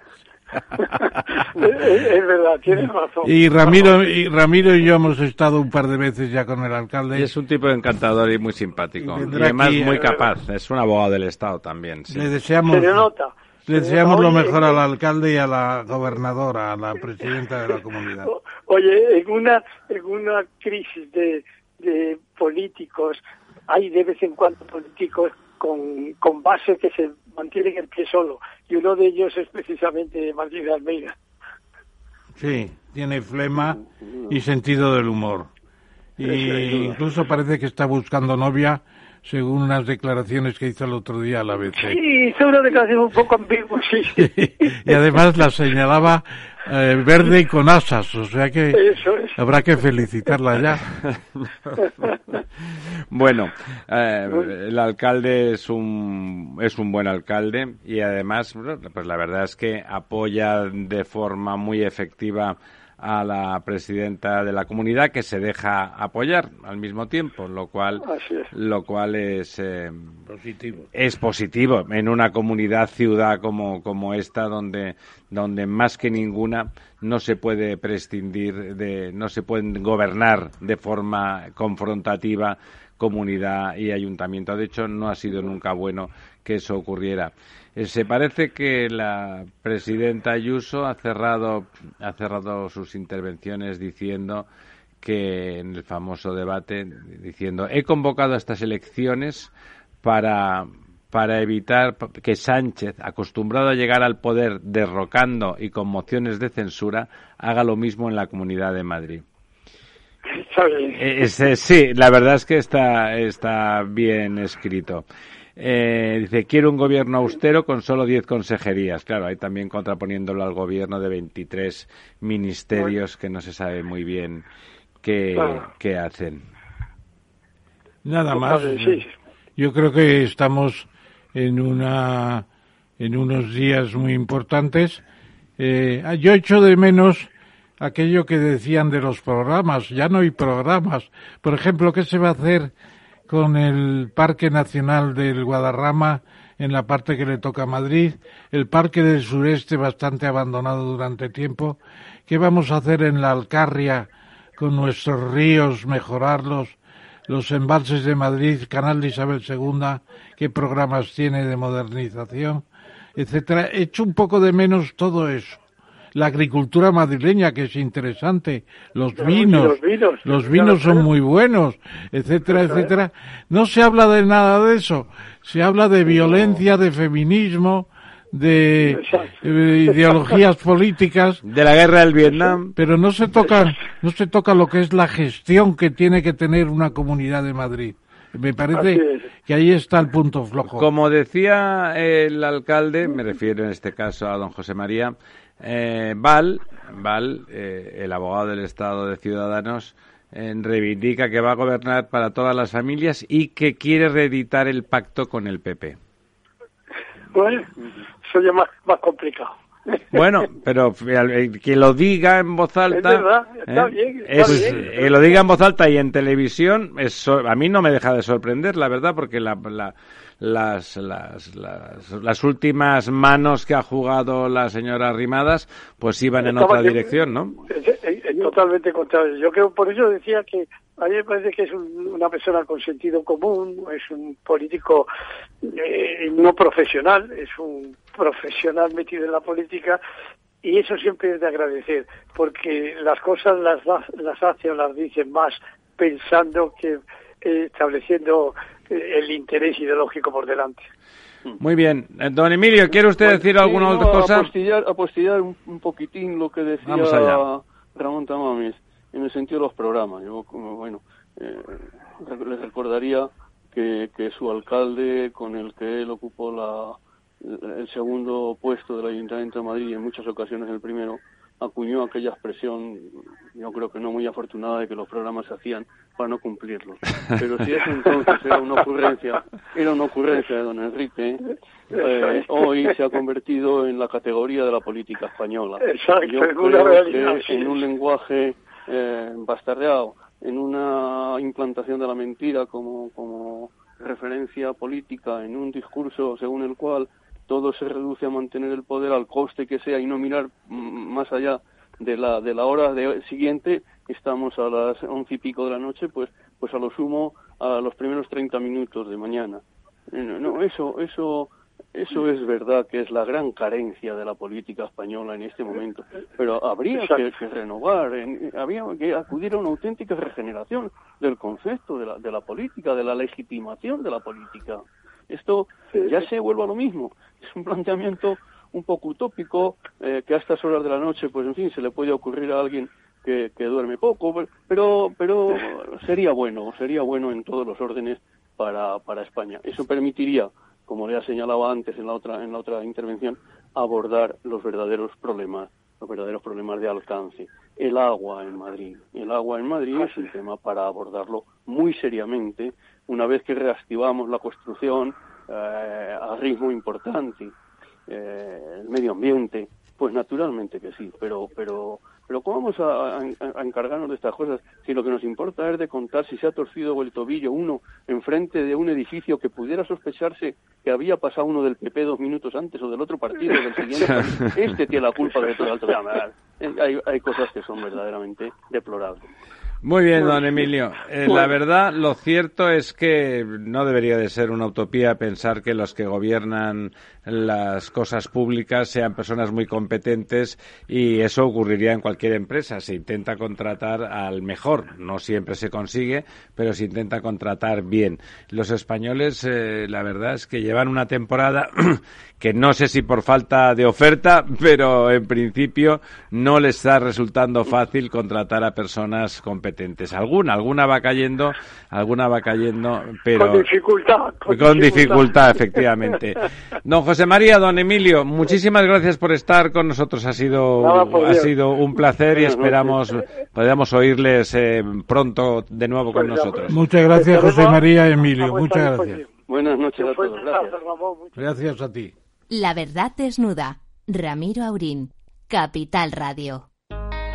es, verdad, tienes razón. Y Ramiro, y Ramiro y yo hemos estado un par de veces ya con el alcalde. Y es un tipo encantador y muy simpático. Y, además muy capaz. Es un abogado del Estado también. Le deseamos. Le deseamos lo mejor al alcalde y a la gobernadora, a la presidenta de la comunidad. Oye, en una, en una crisis de, de políticos, hay de vez en cuando políticos con, con base que se mantienen en pie solo, y uno de ellos es precisamente Madrid Almeida. Sí, tiene flema y sentido del humor. Y incluso parece que está buscando novia según unas declaraciones que hizo el otro día a la BBC. Sí, hizo una declaración un poco ambigua, sí. y además la señalaba eh, verde y con asas, o sea que habrá que felicitarla ya. bueno, eh, el alcalde es un es un buen alcalde y además, pues la verdad es que apoya de forma muy efectiva a la presidenta de la comunidad que se deja apoyar al mismo tiempo, lo cual es. lo cual es eh, positivo. Es positivo en una comunidad ciudad como como esta donde donde más que ninguna no se puede prescindir de no se pueden gobernar de forma confrontativa comunidad y ayuntamiento. De hecho, no ha sido nunca bueno que eso ocurriera. Eh, se parece que la presidenta Ayuso ha cerrado, ha cerrado sus intervenciones diciendo que en el famoso debate, diciendo, he convocado estas elecciones para, para evitar que Sánchez, acostumbrado a llegar al poder derrocando y con mociones de censura, haga lo mismo en la Comunidad de Madrid. Eh, sí, la verdad es que está, está bien escrito. Eh, dice, quiero un gobierno austero con solo 10 consejerías. Claro, ahí también contraponiéndolo al gobierno de 23 ministerios que no se sabe muy bien qué, qué hacen. Nada más. Yo creo que estamos en una en unos días muy importantes. Eh, yo echo de menos aquello que decían de los programas. Ya no hay programas. Por ejemplo, ¿qué se va a hacer con el Parque Nacional del Guadarrama en la parte que le toca a Madrid, el Parque del Sureste bastante abandonado durante tiempo. ¿Qué vamos a hacer en la Alcarria con nuestros ríos, mejorarlos? Los embalses de Madrid, Canal de Isabel II, qué programas tiene de modernización, etcétera. Echo un poco de menos todo eso la agricultura madrileña, que es interesante, los vinos, los vinos, son muy buenos, etcétera, etcétera. No se habla de nada de eso, se habla de violencia, de feminismo, de, ideologías políticas. De la guerra del Vietnam. Pero no se toca no se toca lo que es la gestión que tiene que tener una comunidad de Madrid. Me parece que ahí está el punto flojo. Como decía el alcalde me refiero en este caso a don José María eh, Val, Val eh, el abogado del Estado de Ciudadanos, eh, reivindica que va a gobernar para todas las familias y que quiere reeditar el pacto con el PP. Bueno, eso ya más, más complicado. Bueno, pero que lo diga en voz alta. Es verdad, está bien. Que lo diga en voz alta y en televisión, eso, a mí no me deja de sorprender, la verdad, porque la, la, las, las, las, últimas manos que ha jugado la señora Rimadas, pues iban en otra dirección, ¿no? Totalmente contrario. Yo creo, por eso decía que a mí me parece que es una persona con sentido común, es un político eh, no profesional, es un profesional metido en la política y eso siempre es de agradecer, porque las cosas las, las hace o las dice más pensando que eh, estableciendo el interés ideológico por delante. Muy bien. Eh, don Emilio, ¿quiere usted decir alguna otra cosa? Apostillar, un, poquitín lo que decía Ramón Tamames en el sentido de los programas. Yo, bueno, eh, les recordaría que, que su alcalde, con el que él ocupó la, el segundo puesto del Ayuntamiento de Madrid y en muchas ocasiones el primero, acuñó aquella expresión, yo creo que no muy afortunada, de que los programas se hacían para no cumplirlos. Pero si eso entonces era una ocurrencia, era una ocurrencia de don Enrique, eh, hoy se ha convertido en la categoría de la política española. Exacto, yo creo que en un lenguaje eh, bastardeado, en una implantación de la mentira como, como referencia política, en un discurso según el cual todo se reduce a mantener el poder al coste que sea y no mirar más allá de la de la hora de siguiente estamos a las once y pico de la noche pues pues a lo sumo a los primeros 30 minutos de mañana. Eh, no, no, eso eso eso es verdad que es la gran carencia de la política española en este momento. Pero habría que, que renovar en- habría que acudir a una auténtica regeneración del concepto de la de la política de la legitimación de la política esto ya se vuelve a lo mismo. Es un planteamiento un poco utópico eh, que a estas horas de la noche, pues en fin, se le puede ocurrir a alguien que, que duerme poco, pero pero sería bueno, sería bueno en todos los órdenes para, para España. Eso permitiría, como le ha señalado antes en la otra en la otra intervención, abordar los verdaderos problemas, los verdaderos problemas de alcance. El agua en Madrid. El agua en Madrid es un tema para abordarlo muy seriamente una vez que reactivamos la construcción eh, a ritmo importante, eh, el medio ambiente, pues naturalmente que sí, pero pero pero ¿cómo vamos a, a- a encargarnos de estas cosas si lo que nos importa es de contar si se ha torcido el tobillo uno enfrente de un edificio que pudiera sospecharse que había pasado uno del PP dos minutos antes o del otro partido del siguiente este tiene la culpa de todo el tobillo. Hay, hay cosas que son verdaderamente deplorables. Muy bien, don Emilio. Eh, la verdad, lo cierto es que no debería de ser una utopía pensar que los que gobiernan las cosas públicas sean personas muy competentes y eso ocurriría en cualquier empresa. Se intenta contratar al mejor. No siempre se consigue, pero se intenta contratar bien. Los españoles, eh, la verdad es que llevan una temporada que no sé si por falta de oferta, pero en principio no les está resultando fácil contratar a personas competentes. Alguna, alguna va cayendo, alguna va cayendo, pero Con dificultad. con dificultad, efectivamente. Don José María, don Emilio, muchísimas gracias por estar con nosotros. Ha sido, Nada, por ha sido un placer y esperamos podamos oírles eh, pronto de nuevo con Pues nosotros. Muchas gracias, José María y Emilio. Muchas gracias. Buenas noches a todos. Gracias. tarde, Ramón, muchas Gracias a ti. La verdad desnuda. Ramiro Aurín. Capital Radio.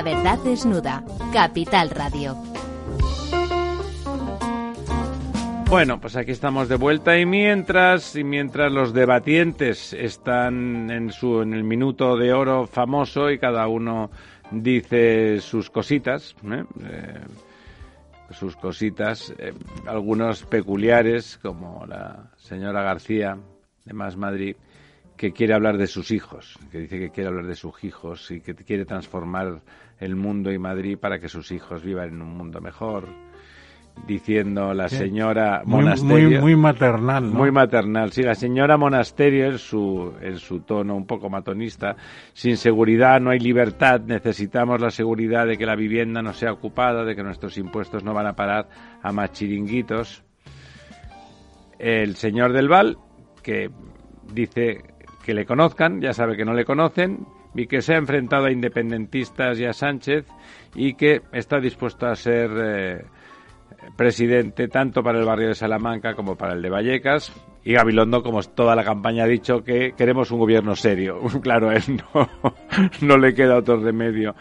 La verdad desnuda. Capital Radio. Bueno, pues aquí estamos de vuelta y mientras y mientras los debatientes están en su en el minuto de oro famoso y cada uno dice sus cositas, ¿eh? Eh, sus cositas, eh, algunos peculiares como la señora García de Más Madrid que quiere hablar de sus hijos, que dice que quiere hablar de sus hijos y que quiere transformar el mundo y Madrid para que sus hijos vivan en un mundo mejor diciendo la Sí. señora Muy, Monasterio. muy, muy maternal, ¿no? Muy maternal, sí, la señora Monasterio en su, en su tono un poco matonista. Sin seguridad no hay libertad, necesitamos la seguridad de que la vivienda no sea ocupada, de que nuestros impuestos no van a parar a más chiringuitos. El señor del Val, que dice que le conozcan, ya sabe que no le conocen, y que se ha enfrentado a independentistas y a Sánchez, y que está dispuesto a ser eh, presidente tanto para el barrio de Salamanca como para el de Vallecas. Y Gabilondo, como toda la campaña, ha dicho que queremos un gobierno serio. Claro, él no, no le queda otro remedio.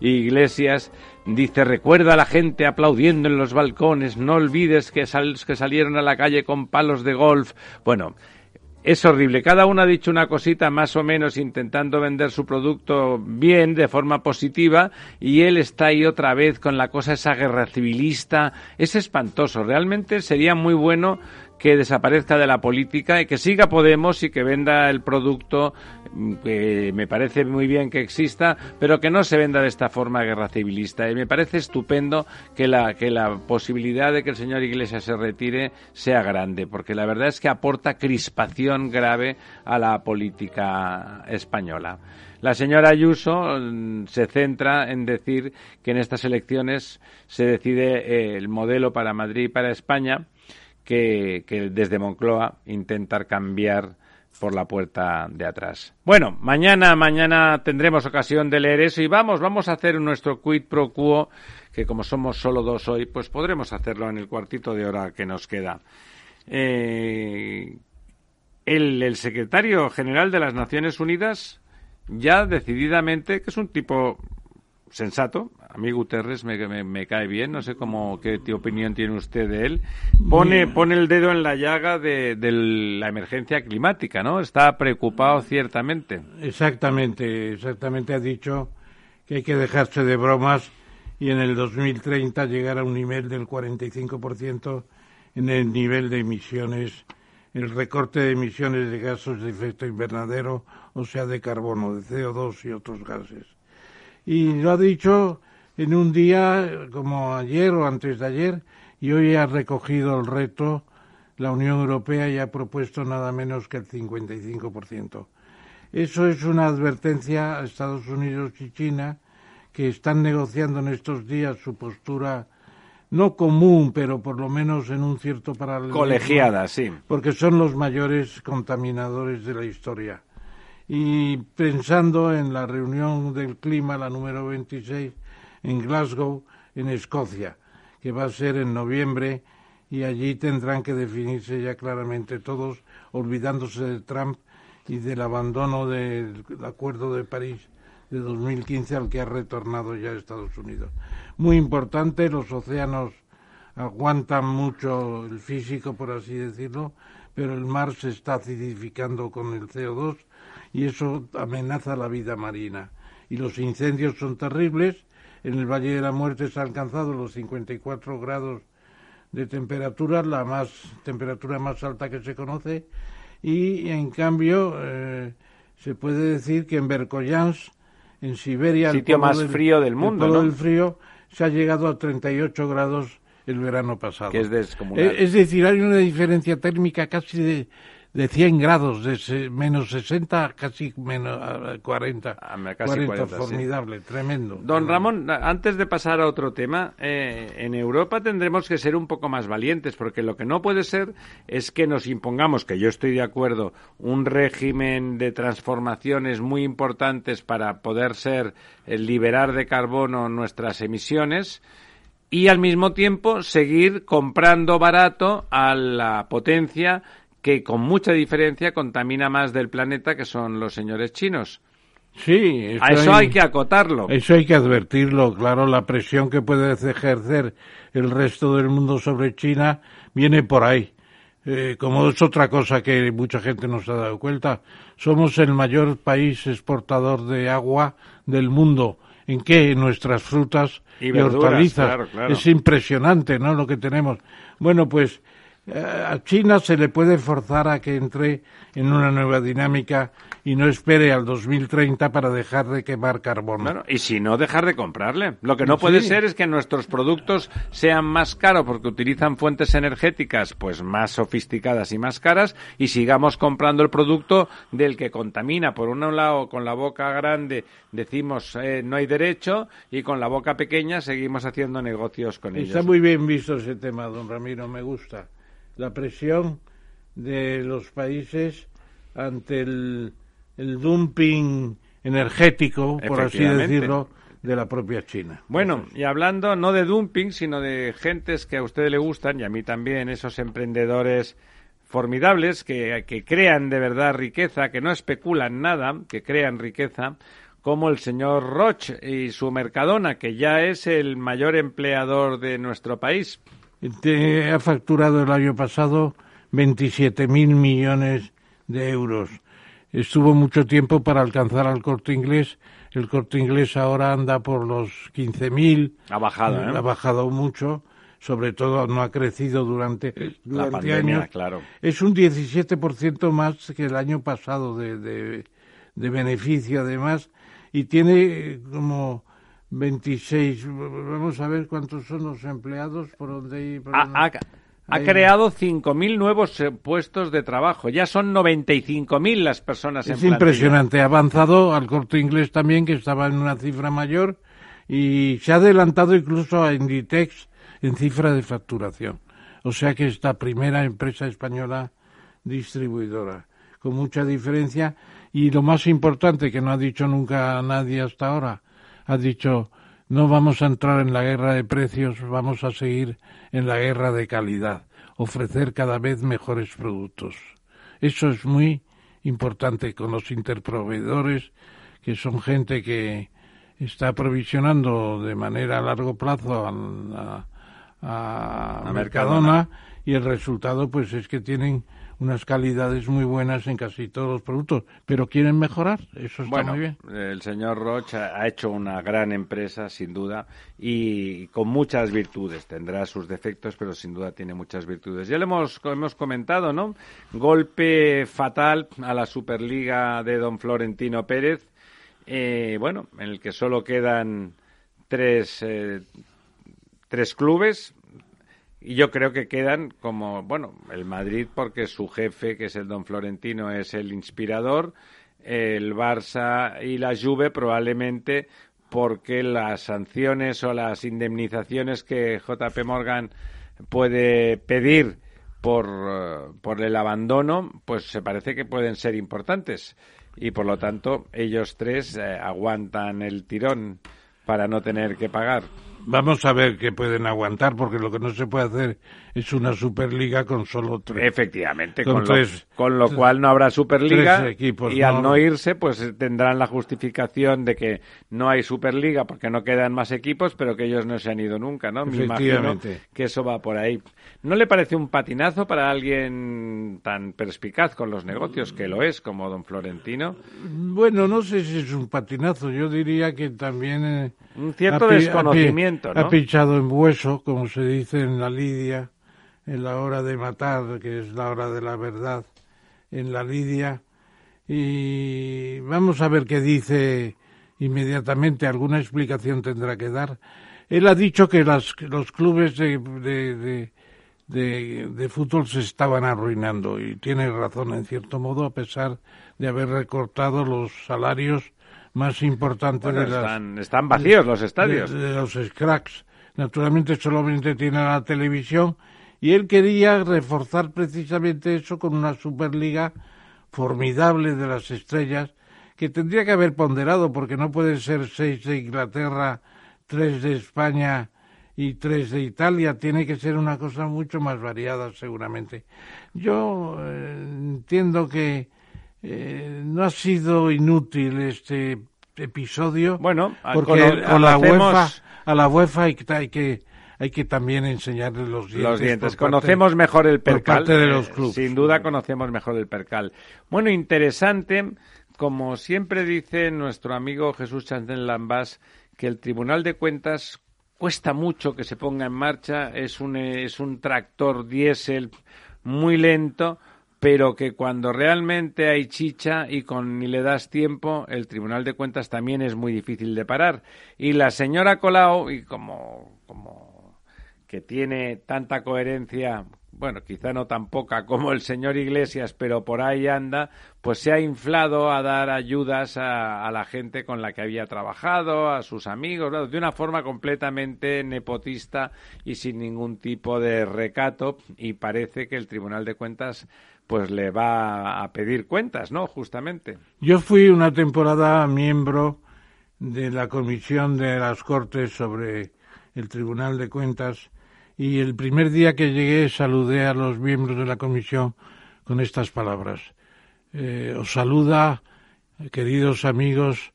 Iglesias dice, recuerda a la gente aplaudiendo en los balcones, no olvides que, que salieron a la calle con palos de golf. Bueno, es horrible. Cada uno ha dicho una cosita más o menos intentando vender su producto bien, de forma positiva, y él está ahí otra vez con la cosa esa guerra civilista. Es espantoso. Realmente sería muy bueno que desaparezca de la política y que siga Podemos y que venda el producto mm, que me parece muy bien que exista, pero que no se venda de esta forma guerra civilista. Y me parece estupendo que la, que la posibilidad de que el señor Iglesias se retire sea grande, porque la verdad es que aporta crispación grave a la política española. La señora Ayuso mm, se centra en decir que en estas elecciones se decide eh, el modelo para Madrid y para España que, desde Moncloa intentar cambiar por la puerta de atrás. Bueno, mañana, mañana tendremos ocasión de leer eso y vamos, vamos a hacer nuestro quid pro quo, que como somos solo dos hoy, pues podremos hacerlo en el cuartito de hora que nos queda. Eh, el, el secretario general de las Naciones Unidas ya decididamente, que es un tipo sensato, a mí Guterres me, me, cae bien, no sé cómo, qué opinión tiene usted de él. Pone, pone el dedo en la llaga de, la emergencia climática, ¿no? Está preocupado ciertamente. Exactamente, exactamente ha dicho que hay que dejarse de bromas y en el 2030 llegar a un nivel del 45% en el nivel de emisiones, el recorte de emisiones de gases de efecto invernadero, o sea, de carbono, de CO2 y otros gases. Y lo ha dicho en un día como ayer o antes de ayer y hoy ha recogido el reto la Unión Europea y ha propuesto nada menos que el 55%. Eso es una advertencia a Estados Unidos y China que están negociando en estos días su postura no común, pero por lo menos en un cierto paralelismo. Colegiada, sí. Porque son los mayores contaminadores de la historia. Y pensando en la reunión del clima, la número 26, en Glasgow, en Escocia, que va a ser en noviembre y allí tendrán que definirse ya claramente todos, olvidándose de Trump y del abandono del Acuerdo de París de 2015 al que ha retornado ya Estados Unidos. Muy importante, los océanos aguantan mucho el físico, por así decirlo, pero el mar se está acidificando con el CO2 y eso amenaza la vida marina. Y los incendios son terribles en el Valle de la Muerte se ha alcanzado los 54 grados de temperatura, la más temperatura más alta que se conoce, y en cambio eh, se puede decir que en Berkoyansk, en Siberia, el sitio más frío del mundo, ¿no? frío, se ha llegado a 38 grados el verano pasado. Que es descomunal. Eh, es decir, hay una diferencia térmica casi de de 100 grados, de menos 60, casi menos 40. Ah, casi 40, formidable, tremendo. Don Ramón, antes de pasar a otro tema, eh, en Europa tendremos que ser un poco más valientes, porque lo que no puede ser es que nos impongamos, que yo estoy de acuerdo, un régimen de transformaciones muy importantes para poder ser, el eh, liberar de carbono nuestras emisiones, y al mismo tiempo seguir comprando barato a la potencia que con mucha diferencia contamina más del planeta que son los señores chinos. Sí, a eso hay, que acotarlo. Eso hay que advertirlo, claro, la presión que puede ejercer el resto del mundo sobre China viene por ahí. Eh, como es otra cosa que mucha gente no se ha dado cuenta, somos el mayor país exportador de agua del mundo. ¿En qué? En nuestras frutas y, hortalizas. Es impresionante, ¿no? Lo que tenemos. Bueno, pues a China se le puede forzar a que entre en una nueva dinámica y no espere al 2030 para dejar de quemar carbón. y si no, dejar de comprarle. Lo que no puede ser es que nuestros productos sean más caros porque utilizan fuentes energéticas pues más sofisticadas y más caras y sigamos comprando el producto del que contamina. Por un lado, con la boca grande decimos eh, no hay derecho y con la boca pequeña seguimos haciendo negocios con ellos. Está muy bien visto ese tema, don Ramiro, me gusta la presión de los países ante el, dumping energético, por así decirlo, de la propia China. Bueno, y hablando no de dumping, sino de gentes que a usted le gustan y a mí también, esos emprendedores formidables que, que crean de verdad riqueza, que no especulan nada, que crean riqueza, como el señor Roche y su Mercadona, que ya es el mayor empleador de nuestro país. Te ha facturado el año pasado 27 mil millones de euros. Estuvo mucho tiempo para alcanzar al corte inglés. El corte inglés ahora anda por los 15 mil. Ha bajado, ¿eh? Ha bajado mucho. Sobre todo no ha crecido durante, La durante pandemia, años. claro. Es un 17% más que el año pasado de, de, de beneficio, además, y tiene como 26. Vamos a ver cuántos son los empleados por donde. por Ha, creado 5.000 nuevos eh, puestos de trabajo. Ya son 95.000 las personas en Es plantilla. impresionante. Ha avanzado al corte inglés también, que estaba en una cifra mayor, y se ha adelantado incluso a Inditex en cifra de facturación. O sea que es la primera empresa española distribuidora, con mucha diferencia. Y lo más importante, que no ha dicho nunca nadie hasta ahora, ha dicho, no vamos a entrar en la guerra de precios, vamos a seguir en la guerra de calidad, ofrecer cada vez mejores productos. Eso es muy importante con los interproveedores, que son gente que está provisionando de manera a largo plazo a, a- a A Mercadona y el resultado pues es que tienen unas calidades muy buenas en casi todos los productos, pero quieren mejorar, eso está Bueno, muy bien. el señor Roche ha ha hecho una gran empresa, sin duda, y con muchas virtudes. Tendrá sus defectos, pero sin duda tiene muchas virtudes. Ya lo hemos, hemos comentado, ¿no? Golpe fatal a la Superliga de don Florentino Pérez, eh, bueno, en el que solo quedan tres, eh, tres clubes, y yo creo que quedan como, bueno, el Madrid porque su jefe, que es el don Florentino, es el inspirador, el Barça y la Juve probablemente porque las sanciones o las indemnizaciones que JP Morgan puede pedir por, eh, por el abandono, pues se parece que pueden ser importantes. Y por lo tanto, ellos tres eh, aguantan el tirón para no tener que pagar. Vamos a ver qué pueden aguantar, porque lo que no se puede hacer es una Superliga con solo tres. Efectivamente, Con con, tres- lo, con lo cual no habrá Superliga tres equipos, y ¿no? al no irse pues eh, tendrán la justificación de que no hay Superliga porque no quedan más equipos, pero que ellos no se han ido nunca, ¿no? Me imagino que eso va por ahí. ¿No le parece un patinazo para alguien tan perspicaz con los negocios que lo es como don Florentino? Bueno, no sé si es un patinazo, yo diría que también... eh, Un cierto ha ha desconocimiento, Ha ¿no? pinchado en hueso, como se dice en la lidia, en la hora de matar, que es la hora de la verdad, en la lidia. Y vamos a ver qué dice inmediatamente, alguna explicación tendrá que dar. Él ha dicho que las, los clubes de, de, de, fútbol se estaban arruinando y tiene razón en cierto modo, a pesar de haber recortado los salarios más importantes Bueno, de las, están, están vacíos los estadios. de, de los cracks. Naturalmente solamente tiene la televisión y él quería reforzar precisamente eso con una Superliga formidable de las estrellas que tendría que haber ponderado porque no pueden ser seis de Inglaterra, tres de España y tres de Italia. Tiene que ser una cosa mucho más variada seguramente. Yo eh, entiendo que eh, no ha sido inútil este episodio. Bueno, porque cono- a la UEFA, a la UEFA hay que, hay que hay que también enseñarle los dientes. los dientes. por parte- Conocemos mejor el por percal. parte de los eh, clubes. Sin duda conocemos mejor el percal. Bueno, interesante, como siempre dice nuestro amigo Jesús Chantel Lambás, que el Tribunal de Cuentas cuesta mucho que se ponga en marcha, es un, es un tractor diésel muy lento, pero que cuando realmente hay chicha y con ni le das tiempo, el Tribunal de Cuentas también es muy difícil de parar. Y la señora Colau, y como, como que tiene tanta coherencia, bueno, quizá no tan poca como el señor Iglesias, pero por ahí anda, pues se ha inflado a dar ayudas a, la gente con la que había trabajado, a sus amigos, de una forma completamente nepotista y sin ningún tipo de recato, y parece que el Tribunal de Cuentas pues le va a pedir cuentas, ¿no? Justamente. Yo fui una temporada miembro de la comisión de las Cortes sobre el Tribunal de Cuentas y el primer día que llegué saludé a los miembros de la comisión con estas palabras. Eh, os saluda, queridos amigos,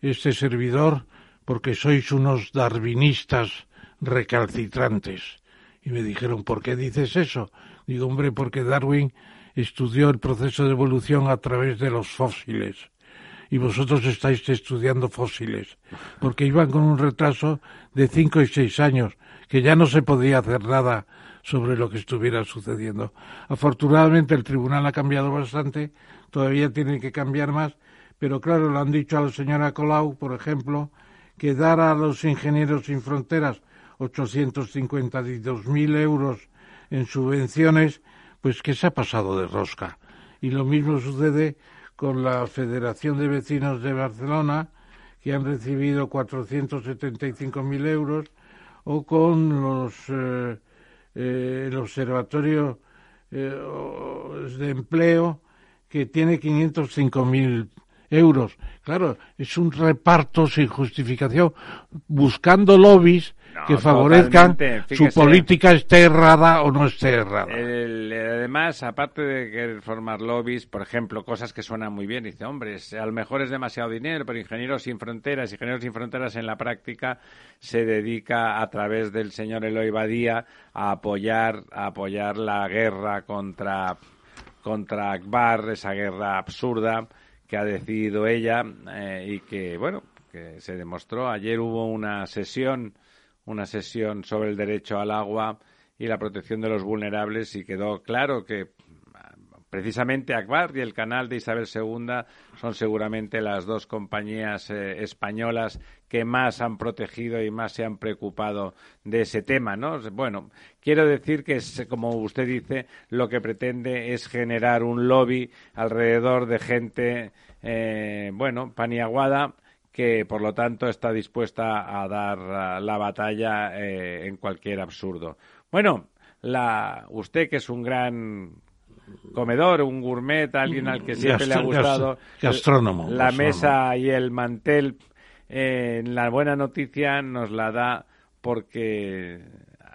este servidor porque sois unos darwinistas recalcitrantes. Y me dijeron, ¿por qué dices eso? Digo, hombre, porque Darwin estudió el proceso de evolución a través de los fósiles. Y vosotros estáis estudiando fósiles. Porque iban con un retraso de cinco y seis años, que ya no se podía hacer nada sobre lo que estuviera sucediendo. Afortunadamente el tribunal ha cambiado bastante, todavía tiene que cambiar más, pero claro, lo han dicho a la señora Colau, por ejemplo, que dar a los ingenieros sin fronteras 852.000 euros en subvenciones, pues que se ha pasado de rosca. Y lo mismo sucede con la Federación de Vecinos de Barcelona, que han recibido 475.000 euros, o con los, eh, eh, el Observatorio eh, de Empleo, que tiene 505.000 euros. Claro, es un reparto sin justificación, buscando lobbies que favorezcan su política esté errada o no esté errada. además, aparte de querer formar lobbies, por ejemplo, cosas que suenan muy bien, dice, hombre, a lo mejor es demasiado dinero, pero Ingenieros Sin Fronteras, Ingenieros Sin Fronteras en la práctica se dedica a través del señor Eloy Badía a apoyar, a apoyar la guerra contra, contra Akbar, esa guerra absurda que ha decidido ella eh, y que, bueno, que se demostró. Ayer hubo una sesión una sesión sobre el derecho al agua y la protección de los vulnerables y quedó claro que precisamente Akbar y el canal de Isabel II son seguramente las dos compañías eh, españolas que más han protegido y más se han preocupado de ese tema, ¿no? Bueno, quiero decir que, como usted dice, lo que pretende es generar un lobby alrededor de gente, eh, bueno, paniaguada que por lo tanto está dispuesta a dar la batalla eh, en cualquier absurdo. Bueno, la, usted que es un gran comedor, un gourmet, alguien al que siempre le ha gustado gastrónomo, la mesa y el mantel, eh, la buena noticia nos la da porque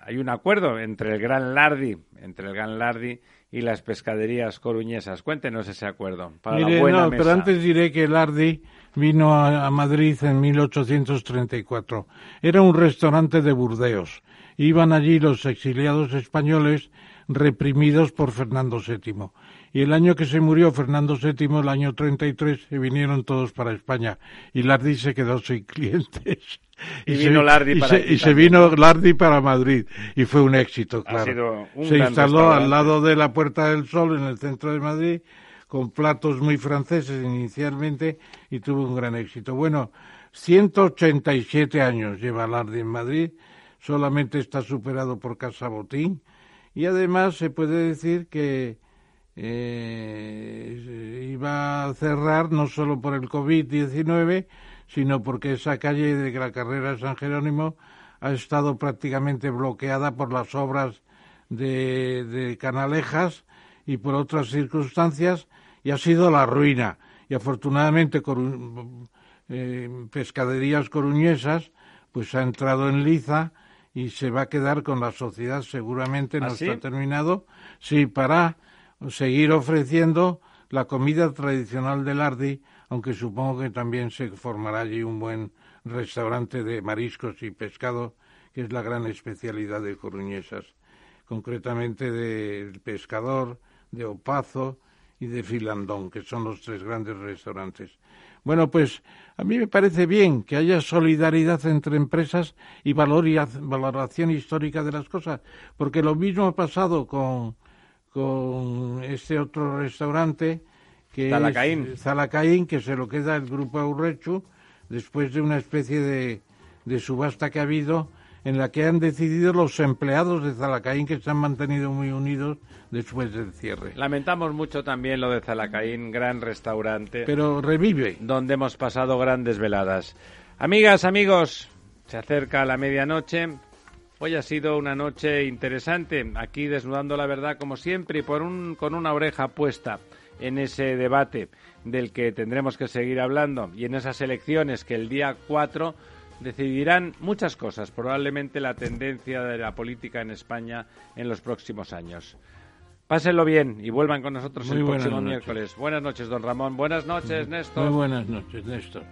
hay un acuerdo entre el Gran Lardi, entre el Gran Lardi y las pescaderías coruñesas. Cuéntenos ese acuerdo. Para la buena no, pero antes diré que Lardi vino a, Madrid en 1834. Era un restaurante de Burdeos. Iban allí los exiliados españoles reprimidos por Fernando VII. Y el año que se murió Fernando VII, el año 33, se vinieron todos para España. Y Lardi se quedó sin clientes. Y, vino se, Lardi para y se, vino Lardi para Madrid. Y fue un éxito, claro. se instaló al lado de la Puerta del Sol, en el centro de Madrid, con platos muy franceses inicialmente y tuvo un gran éxito. Bueno, 187 años lleva Lardi en Madrid, solamente está superado por Casa Botín y además se puede decir que eh, iba a cerrar no solo por el COVID-19, sino porque esa calle de la carrera de San Jerónimo ha estado prácticamente bloqueada por las obras de, de Canalejas y por otras circunstancias y ha sido la ruina. Y afortunadamente eh, Pescaderías Coruñesas pues ha entrado en liza y se va a quedar con la sociedad, seguramente no ¿Ah, está terminado, sí, para seguir ofreciendo la comida tradicional del Ardi, aunque supongo que también se formará allí un buen restaurante de mariscos y pescado, que es la gran especialidad de Coruñesas, concretamente del pescador, de Opazo y de Filandón, que son los tres grandes restaurantes. Bueno, pues a mí me parece bien que haya solidaridad entre empresas y valoración histórica de las cosas, porque lo mismo ha pasado con, con este otro restaurante que Zalacaín. es Zalacaín, que se lo queda el grupo Aurrechu, después de una especie de, de subasta que ha habido en la que han decidido los empleados de Zalacaín que se han mantenido muy unidos después del cierre. Lamentamos mucho también lo de Zalacaín, gran restaurante. Pero revive. Donde hemos pasado grandes veladas. Amigas, amigos, se acerca la medianoche. Hoy ha sido una noche interesante, aquí desnudando la verdad como siempre y por un, con una oreja puesta en ese debate del que tendremos que seguir hablando y en esas elecciones que el día 4 decidirán muchas cosas, probablemente la tendencia de la política en España en los próximos años. Pásenlo bien y vuelvan con nosotros el próximo miércoles. Buenas noches, don Ramón. Buenas noches, Néstor. Muy buenas noches, Néstor.